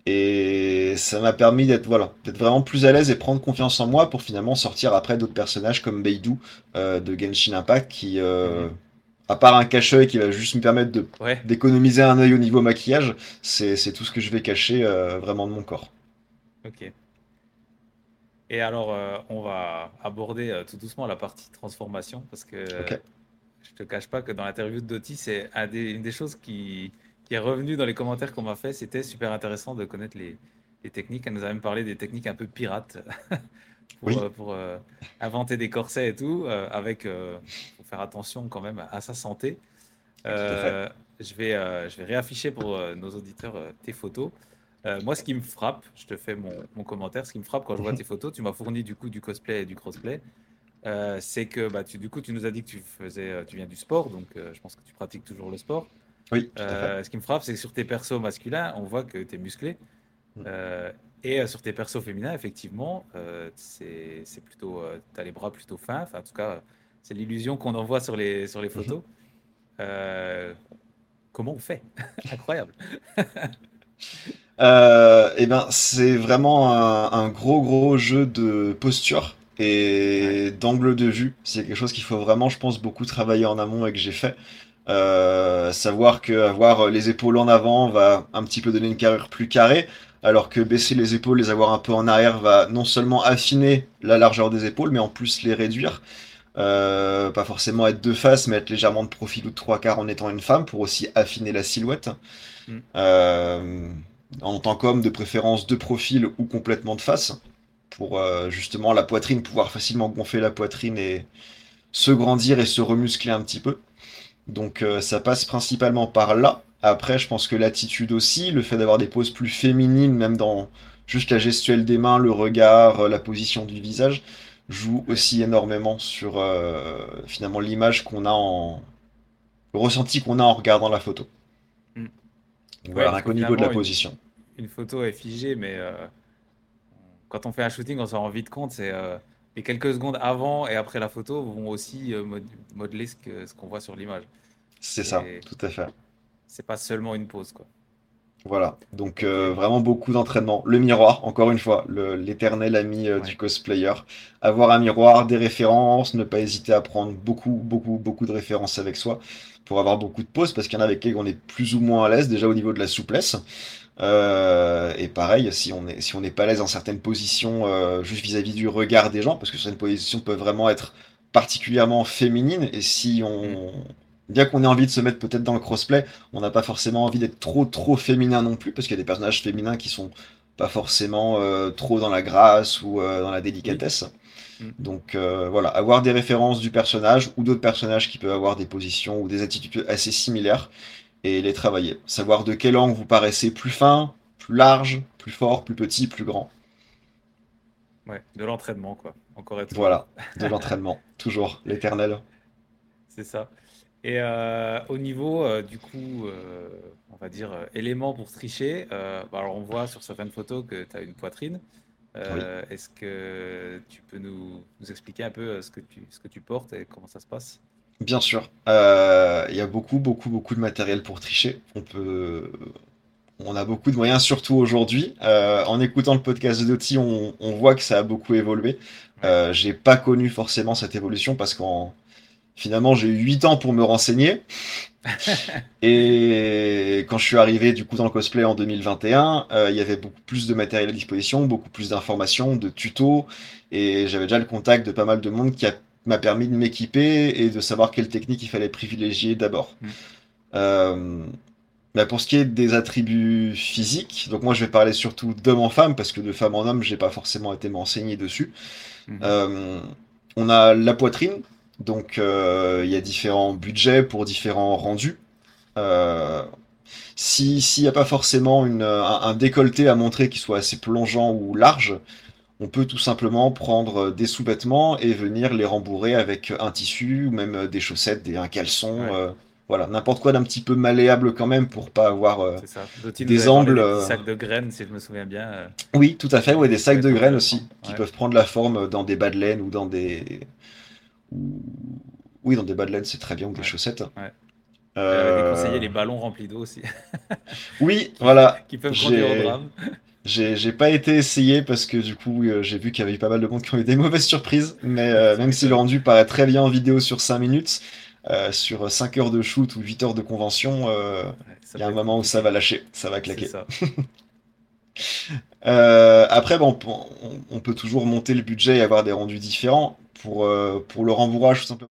Et ça m'a permis d'être voilà, d'être vraiment plus à l'aise et prendre confiance en moi pour finalement sortir après d'autres personnages comme Beidou euh, de Genshin Impact qui, euh, Mhm. à part un cache-œil qui va juste me permettre de Ouais, d'économiser un œil au niveau maquillage, c'est tout ce que je vais cacher euh, vraiment de mon corps. Ok. Et alors, on va aborder tout doucement la partie transformation parce que Ok. je te cache pas que dans l'interview de Doty, c'est un une des choses qui, qui est revenue dans les commentaires qu'on m'a fait. C'était super intéressant de connaître les, les techniques. Elle nous a même parlé des techniques un peu pirates pour, Oui. euh, pour, euh, inventer des corsets et tout, euh, avec euh, faut faire attention quand même à sa santé. Euh, je vais, je vais réafficher pour nos auditeurs tes photos. Moi, ce qui me frappe, je te fais mon, mon commentaire, ce qui me frappe quand je vois Mhm. tes photos, tu m'as fourni du coup du cosplay et du crossplay, euh, c'est que bah, tu, du coup, tu nous as dit que tu faisais, tu viens du sport, donc euh, je pense que tu pratiques toujours le sport. Oui, tout à fait. Euh, ce qui me frappe, c'est que sur tes persos masculins, on voit que tu es musclé. Mm. Euh, et euh, sur tes persos féminins, effectivement, euh, c'est plutôt, tu as les bras plutôt fins. Enfin, en tout cas, c'est l'illusion qu'on en voit sur les, sur les photos. Euh, comment on fait? Incroyable. Eh ben, c'est vraiment un, un gros gros jeu de posture et d'angle de vue. C'est quelque chose qu'il faut vraiment, je pense, beaucoup travailler en amont et que j'ai fait. Euh, savoir que avoir les épaules en avant va un petit peu donner une carrure plus carrée, alors que baisser les épaules, les avoir un peu en arrière va non seulement affiner la largeur des épaules, mais en plus les réduire. Euh, pas forcément être de face, mais être légèrement de profil ou de trois quarts en étant une femme pour aussi affiner la silhouette. Mm. Euh, en tant qu'homme, de préférence de profil ou complètement de face, pour euh, justement la poitrine, pouvoir facilement gonfler la poitrine et se grandir et se remuscler un petit peu. Donc euh, ça passe principalement par là. Après, je pense que l'attitude aussi, le fait d'avoir des poses plus féminines, même dans juste la gestuelle des mains, le regard, euh, la position du visage, joue aussi énormément sur euh, finalement l'image qu'on a en... le ressenti qu'on a en regardant la photo. Mm. Ouais, Voilà, que qu'au niveau de la une- position. Une photo est figée, mais euh, quand on fait un shooting, on s'en rend vite compte. C'est les quelques secondes avant et après la photo vont aussi euh, mod- modeler ce qu'on voit sur l'image. C'est ça, tout à fait. C'est pas seulement une pause, quoi. Voilà, donc euh, vraiment beaucoup d'entraînement. Le miroir, encore une fois, l'éternel ami euh, Ouais. du cosplayer. Avoir un miroir, des références, ne pas hésiter à prendre beaucoup, beaucoup, beaucoup de références avec soi pour avoir beaucoup de poses, parce qu'il y en a avec lesquelles on est plus ou moins à l'aise, déjà au niveau de la souplesse. Euh, et pareil, si on est, si on n'est pas à l'aise dans certaines positions, euh, juste vis-à-vis du regard des gens, parce que certaines positions peuvent vraiment être particulièrement féminines, et si on, bien qu'on ait envie de se mettre peut-être dans le crossplay, on n'a pas forcément envie d'être trop trop féminin non plus, parce qu'il y a des personnages féminins qui sont pas forcément euh, trop dans la grâce ou dans la délicatesse. Mm. Donc voilà, avoir des références du personnage ou d'autres personnages qui peuvent avoir des positions ou des attitudes assez similaires et les travailler. Savoir de quel angle vous paraissez plus fin, plus large, plus fort, plus petit, plus grand. Ouais, de l'entraînement, quoi. Encore et toujours. Voilà, de l'entraînement, toujours l'éternel. C'est ça. Et euh, au niveau, euh, du coup, euh, on va dire, éléments pour tricher, bah, alors on voit sur certaines photos que tu as une poitrine. Est-ce que tu peux nous, nous expliquer un peu ce que tu, ce que tu portes et comment ça se passe? Bien sûr, Euh, il y a beaucoup, beaucoup, beaucoup de matériel pour tricher. On peut, on a beaucoup de moyens, surtout aujourd'hui. Euh, en écoutant le podcast de Doty, on, on voit que ça a beaucoup évolué. Euh, j'ai pas connu forcément cette évolution parce qu'en finalement j'ai eu 8 ans pour me renseigner. Et quand je suis arrivé du coup dans le cosplay en 2021, euh, il y avait beaucoup plus de matériel à disposition, beaucoup plus d'informations, de tutos, et j'avais déjà le contact de pas mal de monde qui a- m'a permis de m'équiper et de savoir quelle technique il fallait privilégier d'abord. Mm. Euh, bah, pour ce qui est des attributs physiques, donc moi je vais parler surtout d'homme en femme parce que de femme en homme, j'ai pas forcément été m'enseigner dessus. Mhm. Euh, on a la poitrine, donc euh, il y a différents budgets pour différents rendus. Euh, si s'il n'y a pas forcément une, un, un décolleté à montrer qui soit assez plongeant ou large, on peut tout simplement prendre des sous-vêtements et venir les rembourrer avec un tissu ou même des chaussettes, des, un caleçon, Ouais. euh, voilà, n'importe quoi d'un petit peu malléable quand même pour pas avoir. euh, des angles, des euh, sacs de graines, si je me souviens bien. euh. Oui, tout à fait, ouais, des sacs de graines ouais, aussi, qui peuvent prendre la forme dans des bas de laine ou dans des. ou- Oui, dans des bas de laine, c'est très bien, ou des chaussettes. Euh, J'avais déconseillé les ballons remplis d'eau aussi, Oui, voilà. qui peuvent conduire au drame. J'ai pas été essayé parce que du coup, euh, j'ai vu qu'il y avait eu pas mal de monde qui ont eu des mauvaises surprises. Mais euh, même si le rendu paraît très bien en vidéo sur 5 minutes, euh, sur 5 heures de shoot ou 8 heures de convention, euh, Ouais, il y a un moment où ça va lâcher, ça va claquer. ça. Euh, après, bon, on, on peut toujours monter le budget et avoir des rendus différents. Pour, euh, pour le rembourrage, tout simplement.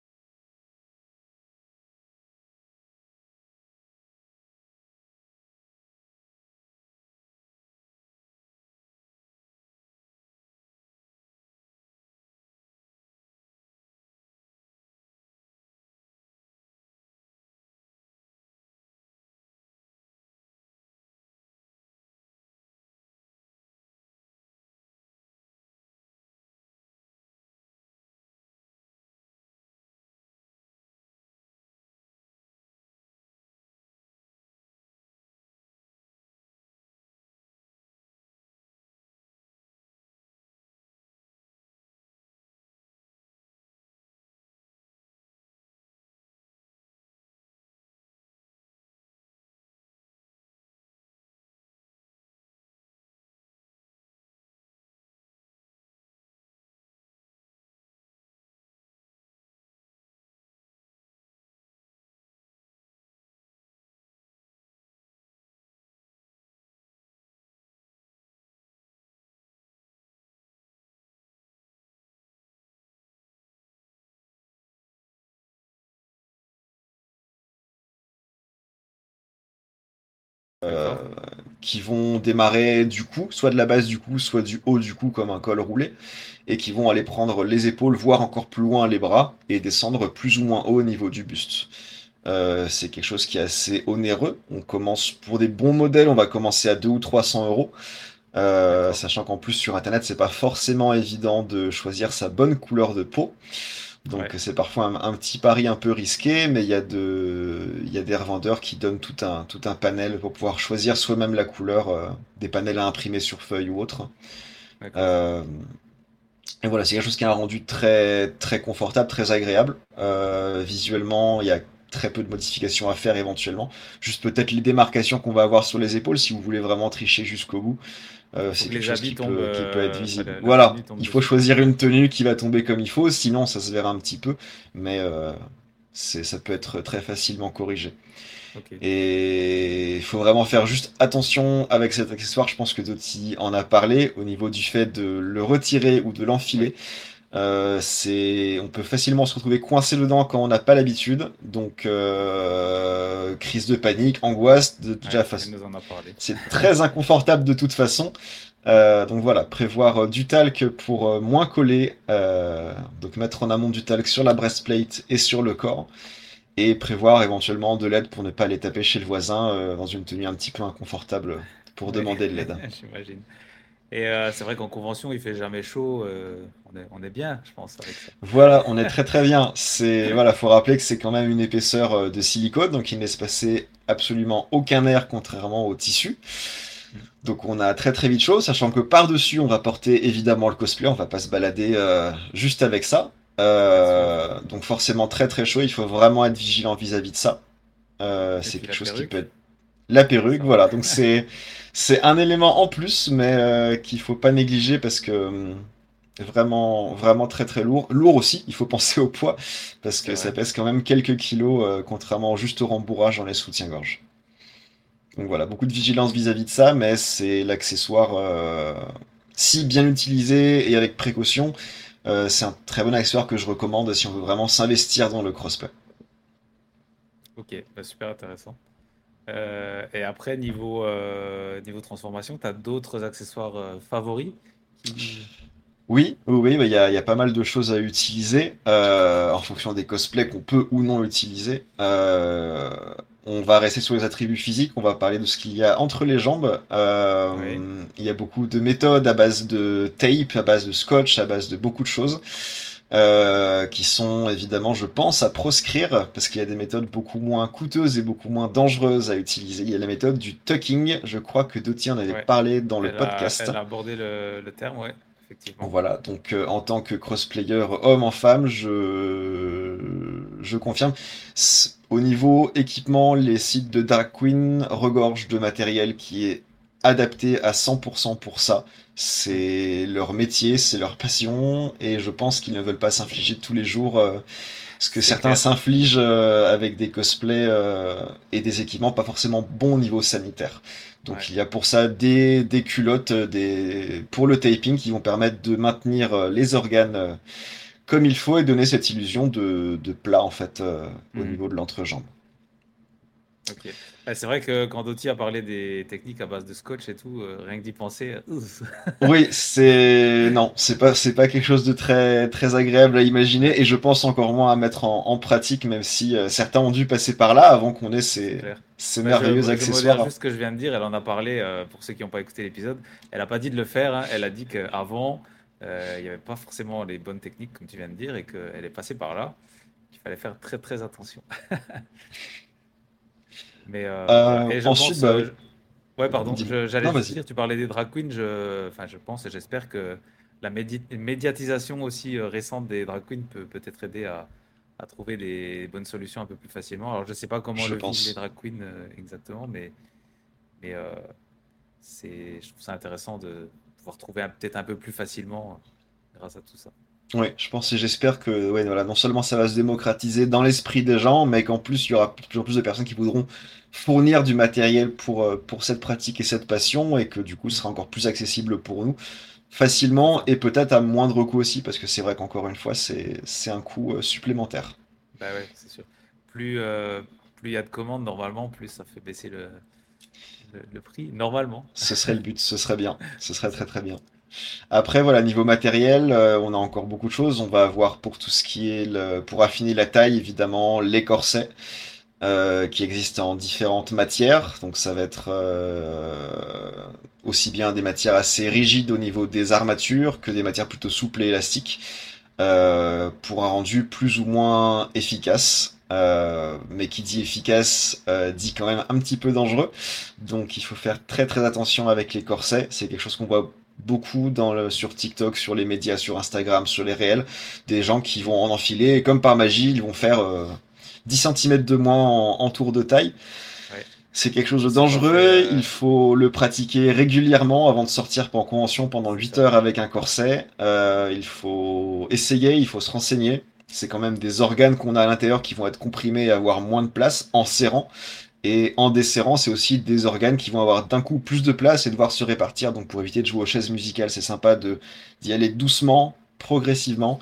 Euh, qui vont démarrer du cou, soit de la base du cou, soit du haut du cou comme un col roulé, et qui vont aller prendre les épaules, voire encore plus loin les bras, et descendre plus ou moins haut au niveau du buste. Euh, c'est quelque chose qui est assez onéreux. On commence pour des bons modèles, on va commencer à 2 ou 300 euros. Euh, sachant qu'en plus sur internet c'est pas forcément évident de choisir sa bonne couleur de peau. Donc Ouais. c'est parfois un, un petit pari un peu risqué, mais il y a de, il y a des revendeurs qui donnent tout un, tout un panel pour pouvoir choisir soi-même la couleur, euh, des panels à imprimer sur feuille ou autre. Euh, et voilà, c'est quelque chose qui a un rendu très, très confortable, très agréable. Euh, visuellement, il y a très peu de modifications à faire éventuellement. Juste peut-être les démarcations qu'on va avoir sur les épaules si vous voulez vraiment tricher jusqu'au bout. Euh, c'est que quelque chose qui tombent, peut, qui peut être euh, visible. la- la Voilà, il faut choisir une tenue qui va tomber comme il faut, sinon ça se verra un petit peu, mais euh, ça peut être très facilement corrigé. Et il faut vraiment faire juste attention avec cet accessoire. Je pense que Doty en a parlé au niveau du fait de le retirer ou de l'enfiler. Euh, c'est, on peut facilement se retrouver coincé dedans quand on n'a pas l'habitude. Donc, euh, crise de panique, angoisse, de déjà Ouais, façon. elle nous en a parlé. C'est très inconfortable de toute façon. Euh, donc voilà, prévoir du talc pour moins coller. donc mettre en amont du talc sur la breastplate et sur le corps. Et prévoir éventuellement de l'aide pour ne pas les taper chez le voisin dans une tenue un petit peu inconfortable pour demander de l'aide. J'imagine. Et c'est vrai qu'en convention, il fait jamais chaud. On est, on est bien, je pense, avec ça. Voilà, on est très très bien. C'est voilà, faut rappeler que c'est quand même une épaisseur euh, de silicone, donc il ne laisse passer absolument aucun air, contrairement au tissu. Donc on a très très vite chaud, sachant que par-dessus on va porter évidemment le cosplay, on va pas se balader euh, juste avec ça. Euh, donc forcément très très chaud, il faut vraiment être vigilant vis-à-vis de ça. Euh, c'est quelque chose qui peut être la perruque, voilà. Donc c'est c'est un élément en plus, mais qu'il faut pas négliger parce que hum, vraiment vraiment très très lourd. Lourd aussi, il faut penser au poids parce que ça pèse quand même quelques kilos, euh, contrairement juste au rembourrage dans les soutiens-gorge. Donc voilà, beaucoup de vigilance vis-à-vis de ça, mais c'est l'accessoire, euh, si bien utilisé et avec précaution, euh, c'est un très bon accessoire que je recommande si on veut vraiment s'investir dans le crossplay. Ok, bah, super intéressant. Euh, et après, niveau, niveau transformation, tu as d'autres accessoires favoris qui- Oui, oui, bah, il y a, y a pas mal de choses à utiliser euh, en fonction des cosplays qu'on peut ou non utiliser. Euh, on va rester sur les attributs physiques, on va parler de ce qu'il y a entre les jambes. Euh, Oui. Il y a beaucoup de méthodes à base de tape, à base de scotch, à base de beaucoup de choses. euh, qui sont évidemment, je pense, à proscrire parce qu'il y a des méthodes beaucoup moins coûteuses et beaucoup moins dangereuses à utiliser. Il y a la méthode du tucking, je crois que Doty en avait Ouais. parlé dans le a- podcast. elle a abordé le, le terme, ouais, effectivement. Voilà, donc euh, en tant que crossplayer homme en femme, je, je confirme. Au niveau équipement, les sites de Dark Queen regorgent de matériel qui est adapté à 100% pour ça. C'est leur métier, c'est leur passion, et je pense qu'ils ne veulent pas s'infliger tous les jours euh, ce que certains s'infligent euh, avec des cosplays euh, et des équipements pas forcément bons au niveau sanitaire. Donc Ouais. il y a pour ça des, des culottes euh, des, pour le taping qui vont permettre de maintenir euh, les organes euh, comme il faut et donner cette illusion de, de plat en fait euh, au Mhm. niveau de l'entrejambe. Ouais, c'est vrai que quand Doty a parlé des techniques à base de scotch et tout, euh, rien que d'y penser, euh. Oui, c'est non, c'est pas c'est pas quelque chose de très très agréable à imaginer et je pense encore moins à mettre en, en pratique, même si euh, certains ont dû passer par là avant qu'on ait ces, ces merveilleux je, je accessoires. modère juste ce que je viens de dire. Elle en a parlé euh, pour ceux qui n'ont pas écouté l'épisode. Elle n'a pas dit de le faire. hein. Elle a dit qu'avant, il n'y avait pas forcément les bonnes techniques, comme tu viens de dire, et qu'elle est passée par là. Il fallait faire très très attention. Mais euh, Euh, et je ensuite, pense, bah, euh, ouais, pardon. J'allais dire, tu parlais des drag queens. Je, enfin, je pense et j'espère que la médi- médiatisation aussi récente des drag queens peut peut-être aider à, à trouver des bonnes solutions un peu plus facilement. Alors, je ne sais pas comment Je le vivent pense. les drag queens euh, exactement, mais, mais euh, je trouve ça intéressant de pouvoir trouver peut-être un peu plus facilement euh, grâce à tout ça. Oui, je pense et j'espère que ouais, voilà, non seulement ça va se démocratiser dans l'esprit des gens, mais qu'en plus il y aura toujours plus de personnes qui voudront fournir du matériel pour, euh, pour cette pratique et cette passion, et que du coup ce sera encore plus accessible pour nous facilement et peut-être à moindre coût aussi, parce que c'est vrai qu'encore une fois c'est c'est un coût euh, supplémentaire. Bah ouais, c'est sûr. Plus euh, plus il y a de commandes, normalement, plus ça fait baisser le, le, le prix, normalement. Ce serait le but, ce serait bien, ce serait très très bien. Après, voilà, niveau matériel, euh, on a encore beaucoup de choses. On va avoir pour tout ce qui est le, pour affiner la taille, évidemment, les corsets euh, qui existent en différentes matières. Donc, ça va être euh, aussi bien des matières assez rigides au niveau des armatures que des matières plutôt souples et élastiques pour un rendu plus ou moins efficace. Mais qui dit efficace dit quand même un petit peu dangereux. Donc il faut faire très très attention avec les corsets. C'est quelque chose qu'on voit beaucoup dans le, sur TikTok, sur les médias, sur Instagram, sur les réels. Des gens qui vont en enfiler et comme par magie, ils vont faire euh, 10 cm de moins en, en tour de taille. Ouais. C'est quelque chose de dangereux. euh, Il faut le pratiquer régulièrement avant de sortir en convention pendant 8 heures avec un corset. Euh, il faut essayer, il faut se renseigner. C'est quand même des organes qu'on a à l'intérieur qui vont être comprimés et avoir moins de place en serrant. Et en desserrant, c'est aussi des organes qui vont avoir d'un coup plus de place et devoir se répartir. Donc pour éviter de jouer aux chaises musicales, c'est sympa de d'y aller doucement, progressivement.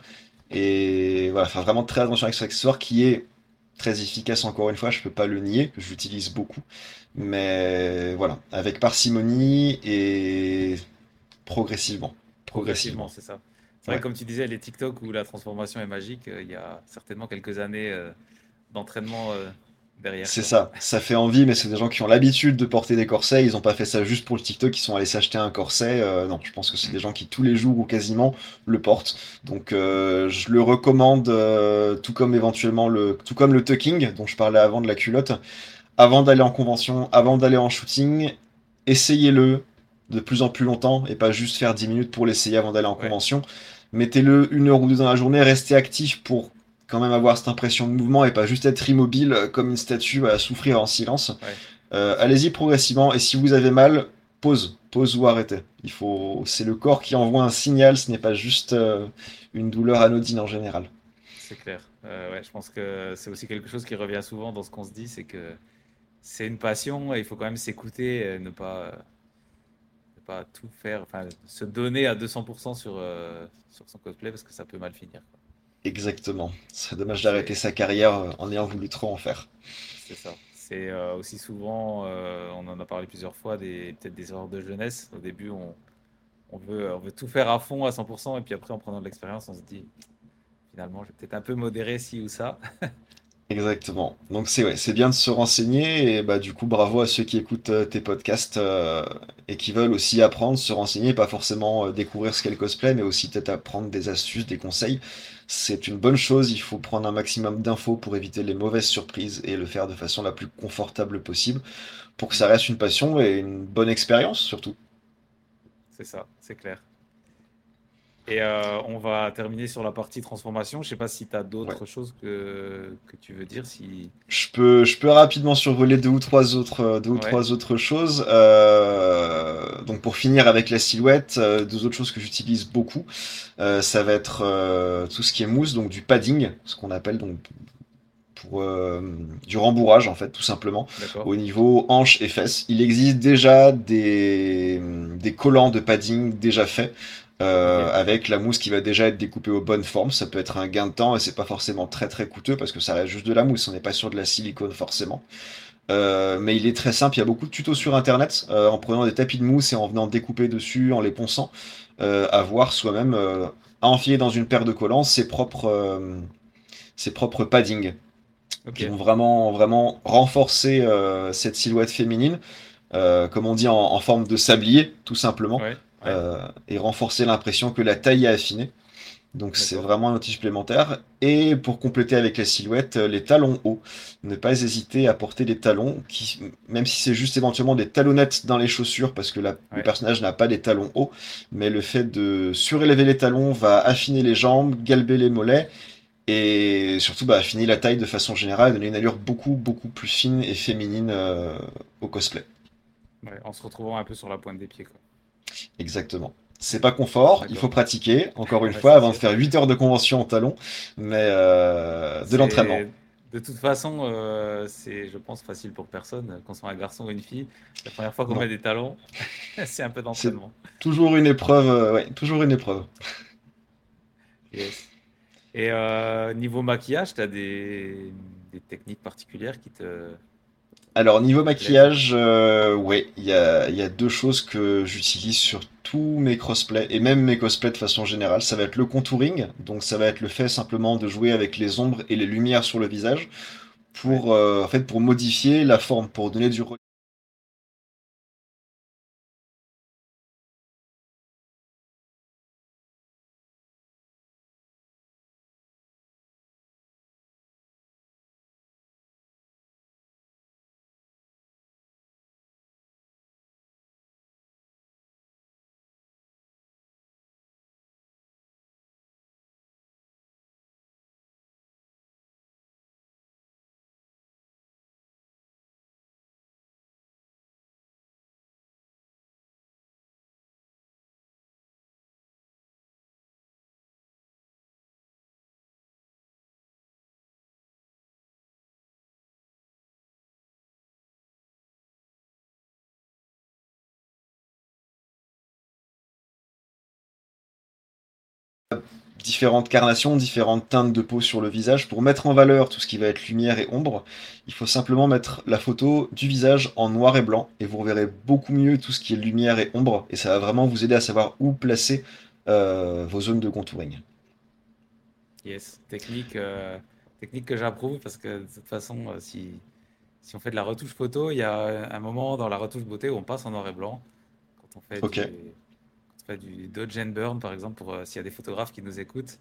Et voilà, faire vraiment très attention avec cet accessoire qui est très efficace encore une fois, je peux pas le nier, que j'utilise beaucoup. Mais voilà, avec parcimonie et progressivement. Progressivement, c'est ça. C'est vrai Ouais. comme tu disais, les TikTok où la transformation est magique, euh, il y a certainement quelques années euh, d'entraînement euh, derrière. C'est ça, ça fait envie, mais c'est des gens qui ont l'habitude de porter des corsets, ils ont pas fait ça juste pour le TikTok, ils sont allés s'acheter un corset. euh, non, je pense que c'est des gens qui tous les jours ou quasiment le portent. Donc euh, je le recommande, euh, tout comme éventuellement le, tout comme le tucking dont je parlais avant de la culotte, avant d'aller en convention, avant d'aller en shooting, essayez-le de plus en plus longtemps et pas juste faire 10 minutes pour l'essayer avant d'aller en Ouais. convention. Mettez-le une heure ou deux dans la journée, restez actif pour quand même avoir cette impression de mouvement et pas juste être immobile euh, comme une statue à souffrir en silence. Ouais. Euh, Allez-y progressivement et si vous avez mal, pause, pause ou arrêtez. Il faut, c'est le corps qui envoie un signal, ce n'est pas juste euh, une douleur anodine en général. C'est clair. Euh, ouais, je pense que c'est aussi quelque chose qui revient souvent dans ce qu'on se dit, c'est que c'est une passion et il faut quand même s'écouter, ne pas, ne pas tout faire, enfin se donner à 200% sur, sur son cosplay parce que ça peut mal finir. quoi. Exactement. Ce serait dommage C'est- d'arrêter sa carrière euh, en ayant voulu trop en faire. C'est ça. C'est euh, aussi souvent, euh, on en a parlé plusieurs fois, des, peut-être des erreurs de jeunesse. Au début, on, on veut, on veut tout faire à fond, à 100%, et puis après, en prenant de l'expérience, on se dit, finalement, je vais peut-être un peu modérer ci ou ça. Exactement. Donc c'est ouais, c'est bien de se renseigner et bah du coup bravo à ceux qui écoutent euh, tes podcasts euh, et qui veulent aussi apprendre, se renseigner, pas forcément euh, découvrir ce qu'est le cosplay, mais aussi peut-être apprendre des astuces, des conseils. C'est une bonne chose, il faut prendre un maximum d'infos pour éviter les mauvaises surprises et le faire de façon la plus confortable possible pour que ça reste une passion et une bonne expérience surtout. C'est ça, c'est clair. Et euh, on va terminer sur la partie transformation. Je sais pas si tu as d'autres choses que, que tu veux dire. Si... Je peux, je peux rapidement survoler deux ou trois autres, deux ou Ouais. trois autres choses. Euh, donc pour finir avec la silhouette, euh, deux autres choses que j'utilise beaucoup, euh, ça va être euh, tout ce qui est mousse, donc du padding, ce qu'on appelle donc pour euh, du rembourrage en fait, tout simplement au niveau hanches et fesses. Il existe déjà des, des collants de padding déjà faits. Euh, avec la mousse qui va déjà être découpée aux bonnes formes, ça peut être un gain de temps et c'est pas forcément très très coûteux parce que ça reste juste de la mousse, on n'est pas sur de la silicone forcément. Euh, mais il est très simple, il y a beaucoup de tutos sur internet euh, en prenant des tapis de mousse et en venant découper dessus, en les ponçant, à voir soi-même à enfiler dans une paire de collants ses propres, ses propres paddings Ok. qui vont vraiment, vraiment renforcer cette silhouette féminine, euh, comme on dit en, en forme de sablier, tout simplement, Ouais. Ouais. euh, et renforcer l'impression que la taille est affinée. Donc c'est vraiment un outil supplémentaire. Et pour compléter avec la silhouette, euh, les talons hauts. Ne pas hésiter à porter des talons, qui, même si c'est juste éventuellement des talonnettes dans les chaussures, parce que la- le personnage n'a pas des talons hauts, mais le fait de surélever les talons va affiner les jambes, galber les mollets, et surtout bah, affiner la taille de façon générale, donner une allure beaucoup, beaucoup plus fine et féminine euh, au cosplay. Ouais, en se retrouvant un peu sur la pointe des pieds. Quoi. Exactement. C'est pas confort, il faut pratiquer, encore une Ouais, fois, avant de faire 8 heures de convention en talons, mais euh, de l'entraînement. De toute façon, euh, c'est, je pense, facile pour personne, qu'on soit un garçon ou une fille. La première fois qu'on met des talons, c'est un peu d'entraînement. Toujours une épreuve, euh, ouais, toujours une épreuve. Yes. Et euh, niveau maquillage, tu as des, des techniques particulières qui te. Alors, niveau maquillage, euh, ouais, il y a, il y a deux choses que j'utilise sur tous mes cosplays, et même mes cosplays de façon générale. Ça va être le contouring, donc ça va être le fait simplement de jouer avec les ombres et les lumières sur le visage pour, euh, en fait, pour modifier la forme, pour donner du relief. Différentes carnations, différentes teintes de peau sur le visage. Pour mettre en valeur tout ce qui va être lumière et ombre, il faut simplement mettre la photo du visage en noir et blanc et vous reverrez beaucoup mieux tout ce qui est lumière et ombre et ça va vraiment vous aider à savoir où placer euh, vos zones de contouring. Yes, technique, euh, technique que j'approuve parce que de toute façon, euh, si, si on fait de la retouche photo, il y a un moment dans la retouche beauté où on passe en noir et blanc. Quand on fait du, du dodge and burn, par exemple, pour euh, s'il y a des photographes qui nous écoutent,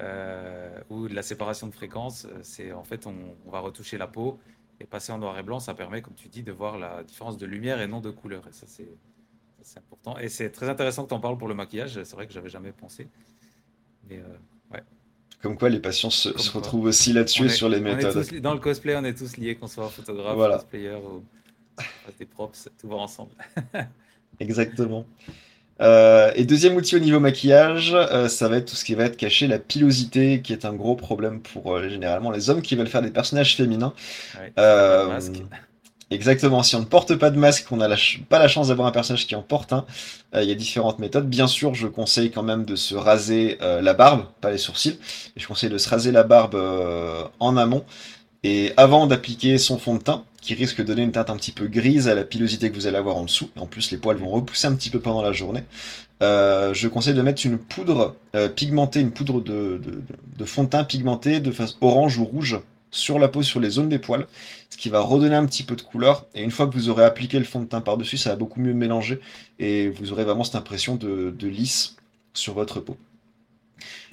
euh, ou de la séparation de fréquences, euh, c'est en fait on, on va retoucher la peau et passer en noir et blanc, ça permet, comme tu dis, de voir la différence de lumière et non de couleur. Et ça, c'est important. Et c'est très intéressant que tu en parles pour le maquillage. C'est vrai que j'avais jamais pensé. Mais, euh, Comme quoi les patients se, retrouvent aussi là-dessus sur les méthodes. tous dans le cosplay, on est tous liés, qu'on soit photographe, Voilà. cosplayer ou des props, tout va ensemble. Exactement. Euh, et deuxième outil au niveau maquillage, euh, ça va être tout ce qui va être caché la pilosité, qui est un gros problème pour euh, généralement les hommes qui veulent faire des personnages féminins. Ouais, Euh, masque. Exactement, si on ne porte pas de masque, qu'on n'a pas la chance d'avoir un personnage qui en porte un, euh, il y a différentes méthodes. Bien sûr, je conseille quand même de se raser la barbe, pas les sourcils. Et je conseille de se raser la barbe en amont et avant d'appliquer son fond de teint, qui risque de donner une teinte un petit peu grise à la pilosité que vous allez avoir en dessous. En plus, les poils vont repousser un petit peu pendant la journée. Euh, je conseille de mettre une poudre euh, pigmentée, une poudre de, fond de teint pigmenté de face orange ou rouge sur la peau, sur les zones des poils, ce qui va redonner un petit peu de couleur. Et une fois que vous aurez appliqué le fond de teint par-dessus, ça va beaucoup mieux mélanger et vous aurez vraiment cette impression de lisse sur votre peau.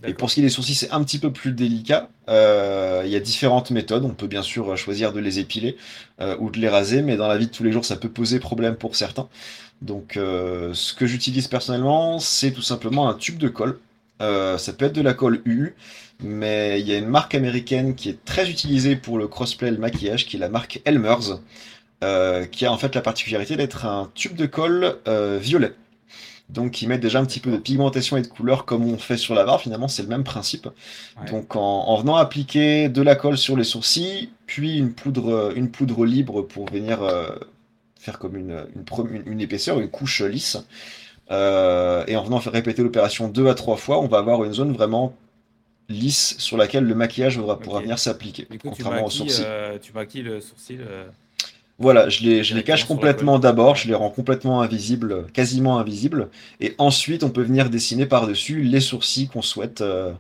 Et pour ce qui est des sourcils, c'est un petit peu plus délicat. Euh, il y a différentes méthodes. On peut bien sûr choisir de les épiler euh, ou de les raser, mais dans la vie de tous les jours, ça peut poser problème pour certains. Donc, euh, ce que j'utilise personnellement, c'est tout simplement un tube de colle ça peut être de la colle UU, mais il y a une marque américaine qui est très utilisée pour le crossplay et le maquillage, qui est la marque Elmer's, qui a en fait la particularité d'être un tube de colle violet. Donc qui met déjà un petit peu de pigmentation et de couleur comme on fait sur la barbe, finalement c'est le même principe. Ouais. Donc en, en venant appliquer de la colle sur les sourcils, puis une poudre, une poudre libre pour venir euh, faire comme une, épaisseur, une couche lisse. Euh, et en venant faire répéter l'opération deux à trois fois, on va avoir une zone vraiment lisse sur laquelle le maquillage pourra venir s'appliquer, Du coup, tu contrairement au maquilles, sourcil. euh, tu maquilles le sourcil. Voilà, je les, je les cache complètement d'abord, je les rends complètement invisibles, quasiment invisibles, et ensuite on peut venir dessiner par-dessus les sourcils qu'on souhaite euh,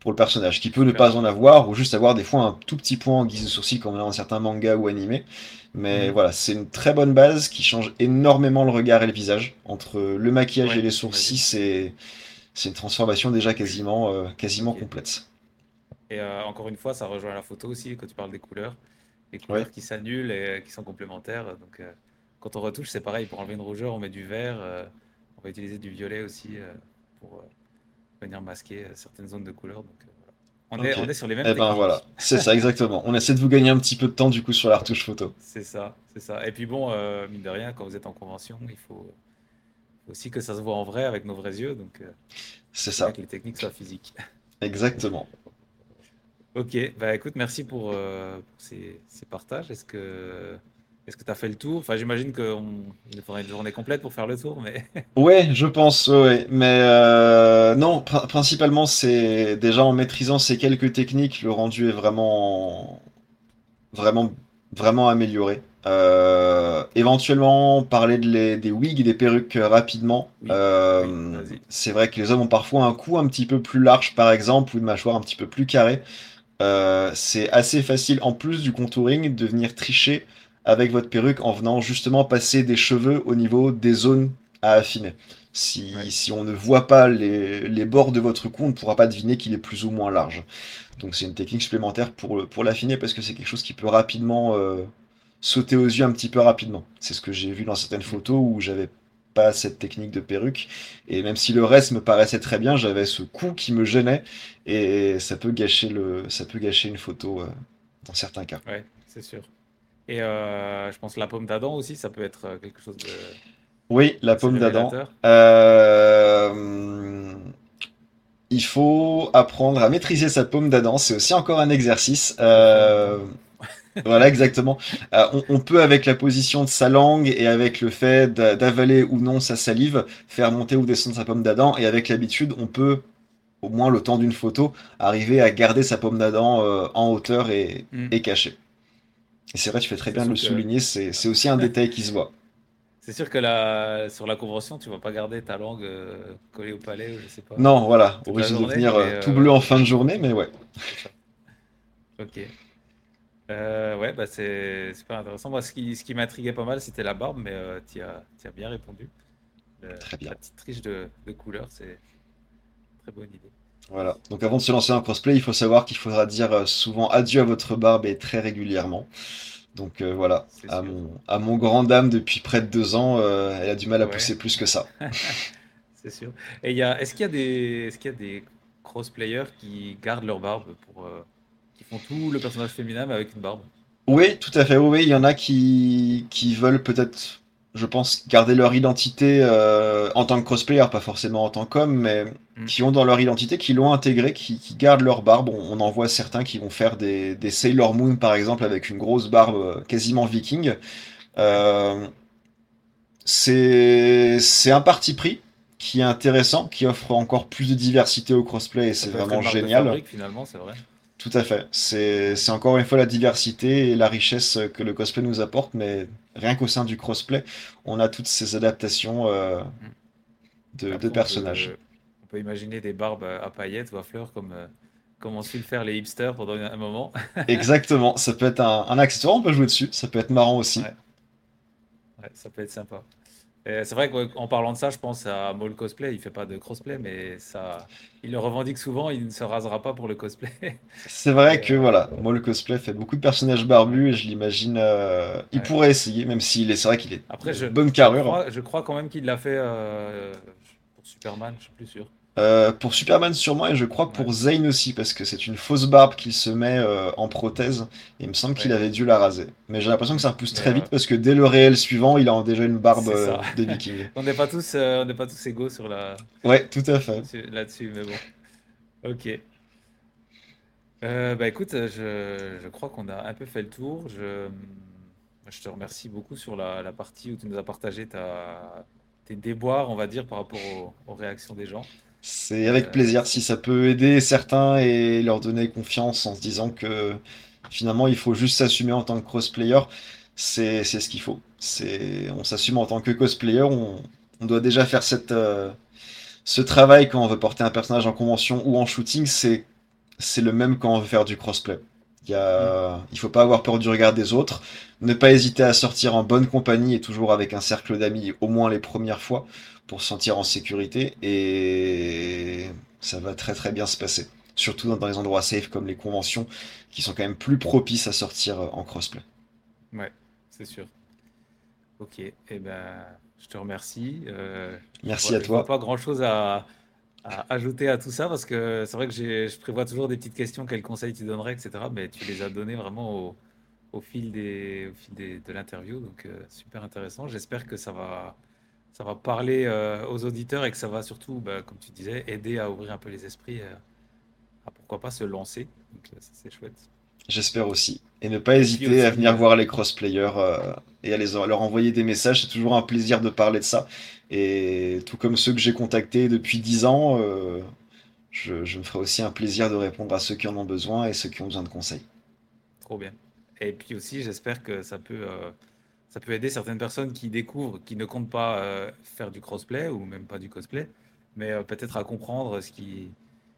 pour le personnage, qui peut ne pas en avoir, ou juste avoir des fois un tout petit point en guise de sourcil comme on a dans certains mangas ou animés. Mais Mhm. voilà, c'est une très bonne base qui change énormément le regard et le visage. Entre le maquillage Ouais, et les sourcils, c'est c'est une transformation déjà quasiment, euh, quasiment complète. Et euh, encore une fois, ça rejoint la photo aussi quand tu parles des couleurs. Les couleurs qui s'annulent et euh, qui sont complémentaires. Donc, euh, quand on retouche, c'est pareil. Pour enlever une rougeur, on met du vert. euh, on va utiliser du violet aussi euh, pour euh, venir masquer euh, certaines zones de couleur. Donc, euh, voilà. on, est, Ok. on est sur les mêmes Eh ben voilà, c'est ça exactement. On essaie de vous gagner un petit peu de temps du coup sur la retouche photo. C'est ça, c'est ça. Et puis bon, euh, mine de rien, quand vous êtes en convention, il faut aussi que ça se voit en vrai avec nos vrais yeux. Donc, euh, C'est ça, que les techniques soient physiques. exactement. Ok, bah écoute, merci pour, euh, pour ces, ces partages. Est-ce que est-ce que tu as fait le tour? Enfin, j'imagine qu'il faudrait une journée complète pour faire le tour, mais Ouais, je pense, ouais. Mais euh, non, pr- principalement, c'est déjà en maîtrisant ces quelques techniques, le rendu est vraiment, vraiment, vraiment amélioré. Euh, éventuellement, parler de les- des wigs et des perruques rapidement. Oui, oui, vas-y. c'est vrai que les hommes ont parfois un cou un petit peu plus large, par exemple, ou une mâchoire un petit peu plus carrée. Euh, c'est assez facile, en plus du contouring, de venir tricher avec votre perruque en venant justement passer des cheveux au niveau des zones à affiner. Si, Ouais. si on ne voit pas les, les bords de votre cou, on ne pourra pas deviner qu'il est plus ou moins large. Donc c'est une technique supplémentaire pour, pour l'affiner parce que c'est quelque chose qui peut rapidement euh, sauter aux yeux un petit peu rapidement. C'est ce que j'ai vu dans certaines photos où j'avais pas cette technique de perruque. Et même si le reste me paraissait très bien, j'avais ce cou qui me gênait et ça peut gâcher le, ça peut gâcher une photo euh, dans certains cas. ouais, c'est sûr. Et euh, je pense la pomme d'Adam aussi, ça peut être euh, quelque chose de Oui, la pomme d'Adam. Euh, il faut apprendre à maîtriser sa paume d'Adam. C'est aussi encore un exercice. Euh, voilà, exactement. Euh, on, on peut, avec la position de sa langue et avec le fait d'a- d'avaler ou non sa salive, faire monter ou descendre sa paume d'Adam. Et avec l'habitude, on peut, au moins le temps d'une photo, arriver à garder sa paume d'Adam euh, en hauteur et, Mm. et cachée. Et c'est vrai, tu fais très bien de le que- souligner. C'est aussi un détail qui se voit. C'est sûr que la, sur la convention, tu vas pas garder ta langue euh, collée au palais, je sais pas. Non, voilà, la risque de journée, venir mais, euh, tout bleu en fin de journée, mais ouais. Ok. Euh, ouais, bah c'est super intéressant. Moi, ce qui, ce qui m'intriguait pas mal, c'était la barbe, mais euh, tu as, bien répondu. Le- Très bien. La petite triche de, de couleur, c'est une très bonne idée. Voilà. Donc avant de se lancer en cosplay, il faut savoir qu'il faudra dire euh, souvent adieu à votre barbe et très régulièrement. Donc euh, voilà, à mon, à mon grand dame depuis près de deux ans, euh, elle a du mal à Ouais. pousser plus que ça. C'est sûr. Et est-ce qu'il y a des, est-ce qu'il y a des cosplayers qui gardent leur barbe pour, euh, qui font tout le personnage féminin mais avec une barbe? Oui, tout à fait. Oui, il y en a qui, qui veulent peut-être, je pense, garder leur identité euh, en tant que cosplayer, pas forcément en tant qu'homme, mais Mm. qui ont dans leur identité, qui l'ont intégré, qui, qui gardent leur barbe. On, on en voit certains qui vont faire des, des Sailor Moon, par exemple, avec une grosse barbe euh, quasiment viking. Euh, c'est, un parti pris qui est intéressant, qui offre encore plus de diversité au cosplay et c'est vraiment génial. fabrique, finalement, c'est vrai. Tout à fait. C'est, encore une fois la diversité et la richesse que le cosplay nous apporte, mais rien qu'au sein du crossplay, on a toutes ces adaptations euh, de, Après, de on peut- personnages. On peut imaginer des barbes à paillettes ou à fleurs comme, euh, comme ont su le faire les hipsters pendant un moment. Exactement. Ça peut être un, un accessoire, on peut jouer dessus. Ça peut être marrant aussi. Ouais. Ouais, ça peut être sympa. Et C'est vrai qu'en parlant de ça, je pense à Maul Cosplay. Il fait pas de crossplay, mais ça, il le revendique souvent. Il ne se rasera pas pour le cosplay. C'est vrai que euh, voilà, le cosplay fait beaucoup de personnages barbus et je l'imagine. euh, il Ouais. pourrait essayer, même s'il est, c'est vrai qu'il est Après, je, bonne je carrure. crois, je crois quand même qu'il l'a fait. euh, Pour Superman, je suis plus sûr. Euh, pour Superman sûrement et je crois que pour. Zane aussi parce que c'est une fausse barbe qu'il se met euh, en prothèse et il me semble qu'il avait dû la raser. Mais j'ai l'impression que ça repousse très vite parce que dès le réel suivant il a déjà une barbe euh, ça. des Vikings. On n'est pas tous, on n'est pas tous égaux sur la, Ouais, tout à fait. là-dessus, mais bon. Ok. Bah écoute, je, je crois qu'on a un peu fait le tour. Je, je te remercie beaucoup sur la, la partie où tu nous as partagé ta, tes déboires, on va dire, par rapport aux, aux réactions des gens. C'est avec plaisir si ça peut aider certains et leur donner confiance en se disant que finalement il faut juste s'assumer en tant que cosplayer, c'est ce qu'il faut. On s'assume en tant que cosplayer, on, doit déjà faire cette euh, ce travail quand on veut porter un personnage en convention ou en shooting, c'est le même quand on veut faire du crossplay. Il il faut pas avoir peur du regard des autres, ne pas hésiter à sortir en bonne compagnie et toujours avec un cercle d'amis au moins les premières fois pour se sentir en sécurité et ça va très très bien se passer. Surtout dans, les endroits safe comme les conventions qui sont quand même plus propices à sortir euh, en crossplay. Ouais, c'est sûr. Ok, et ben, je te remercie. Euh, Merci vois- à je toi. pas grand-chose à, à ajouter à tout ça parce que c'est vrai que je prévois toujours des petites questions, quels conseils tu donnerais, etc. Mais tu les as donnés vraiment au, au fil des, au fil des- de l'interview, donc euh, super intéressant. J'espère que ça va, ça va parler euh, aux auditeurs et que ça va surtout, bah, comme tu disais, aider à ouvrir un peu les esprits, euh, à pourquoi pas se lancer. Donc euh, ça, c'est chouette. J'espère aussi. Et ne pas hésiter à venir voir les crossplayers euh, et à les, leur envoyer des messages. C'est toujours un plaisir de parler de ça. Et tout comme ceux que j'ai contactés depuis 10 ans, je, je me ferai aussi un plaisir de répondre à ceux qui en ont besoin et ceux qui ont besoin de conseils. Trop bien. Et puis aussi, j'espère que ça peut, ça peut aider certaines personnes qui découvrent, qui ne comptent pas euh, faire du crossplay ou même pas du cosplay, mais euh, peut-être à comprendre ce qui,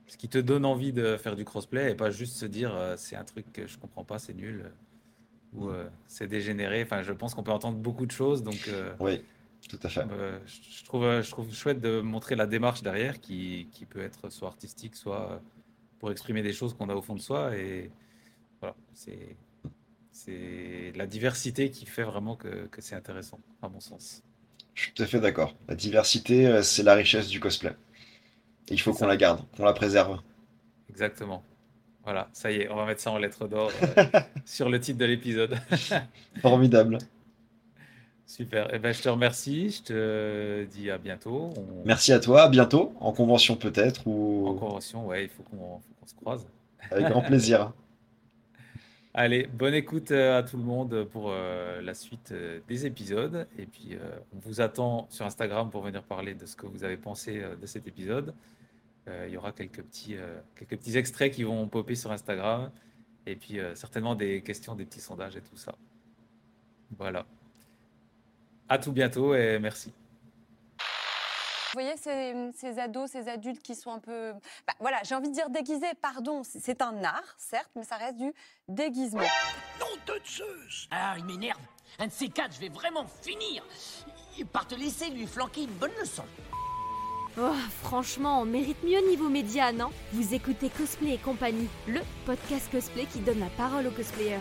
ce qui te donne envie de faire du crossplay et pas juste se dire euh, c'est un truc que je comprends pas, c'est nul ou euh, c'est dégénéré. Enfin, je pense qu'on peut entendre beaucoup de choses, donc Oui, tout à fait. je trouve, je trouve chouette de montrer la démarche derrière qui, qui peut être soit artistique, soit pour exprimer des choses qu'on a au fond de soi. Et voilà, c'est, c'est la diversité qui fait vraiment que, que c'est intéressant, à mon sens. Je suis tout à fait d'accord. La diversité, euh, c'est la richesse du cosplay. Et il faut qu'on la garde, qu'on la préserve. Exactement. Voilà, ça y est, on va mettre ça en lettres d'or euh, sur le titre de l'épisode. Formidable. Super. Eh ben, je te remercie. Je te dis à bientôt. On... Merci à toi, à bientôt, en convention peut-être, En ou convention, ouais, il faut qu'on, faut qu'on se croise. avec grand plaisir. Allez, bonne écoute euh, à tout le monde pour euh, la suite euh, des épisodes. Et puis, on vous attend sur Instagram pour venir parler de ce que vous avez pensé de cet épisode. Il y aura quelques petits, quelques petits extraits qui vont popper sur Instagram. Et puis, certainement des questions, des petits sondages et tout ça. Voilà. À tout bientôt et merci. Vous voyez ces, ces ados, ces adultes qui sont un peu, bah, voilà, j'ai envie de dire déguisés, pardon, c'est- un art, certes, mais ça reste du déguisement. Nom de Zeus Ah, il m'énerve. Un de ces quatre, je vais vraiment finir par te laisser lui flanquer une bonne leçon. Oh, franchement, on mérite mieux niveau média, non? Vous écoutez Cosplay et compagnie, le podcast cosplay qui donne la parole aux cosplayers.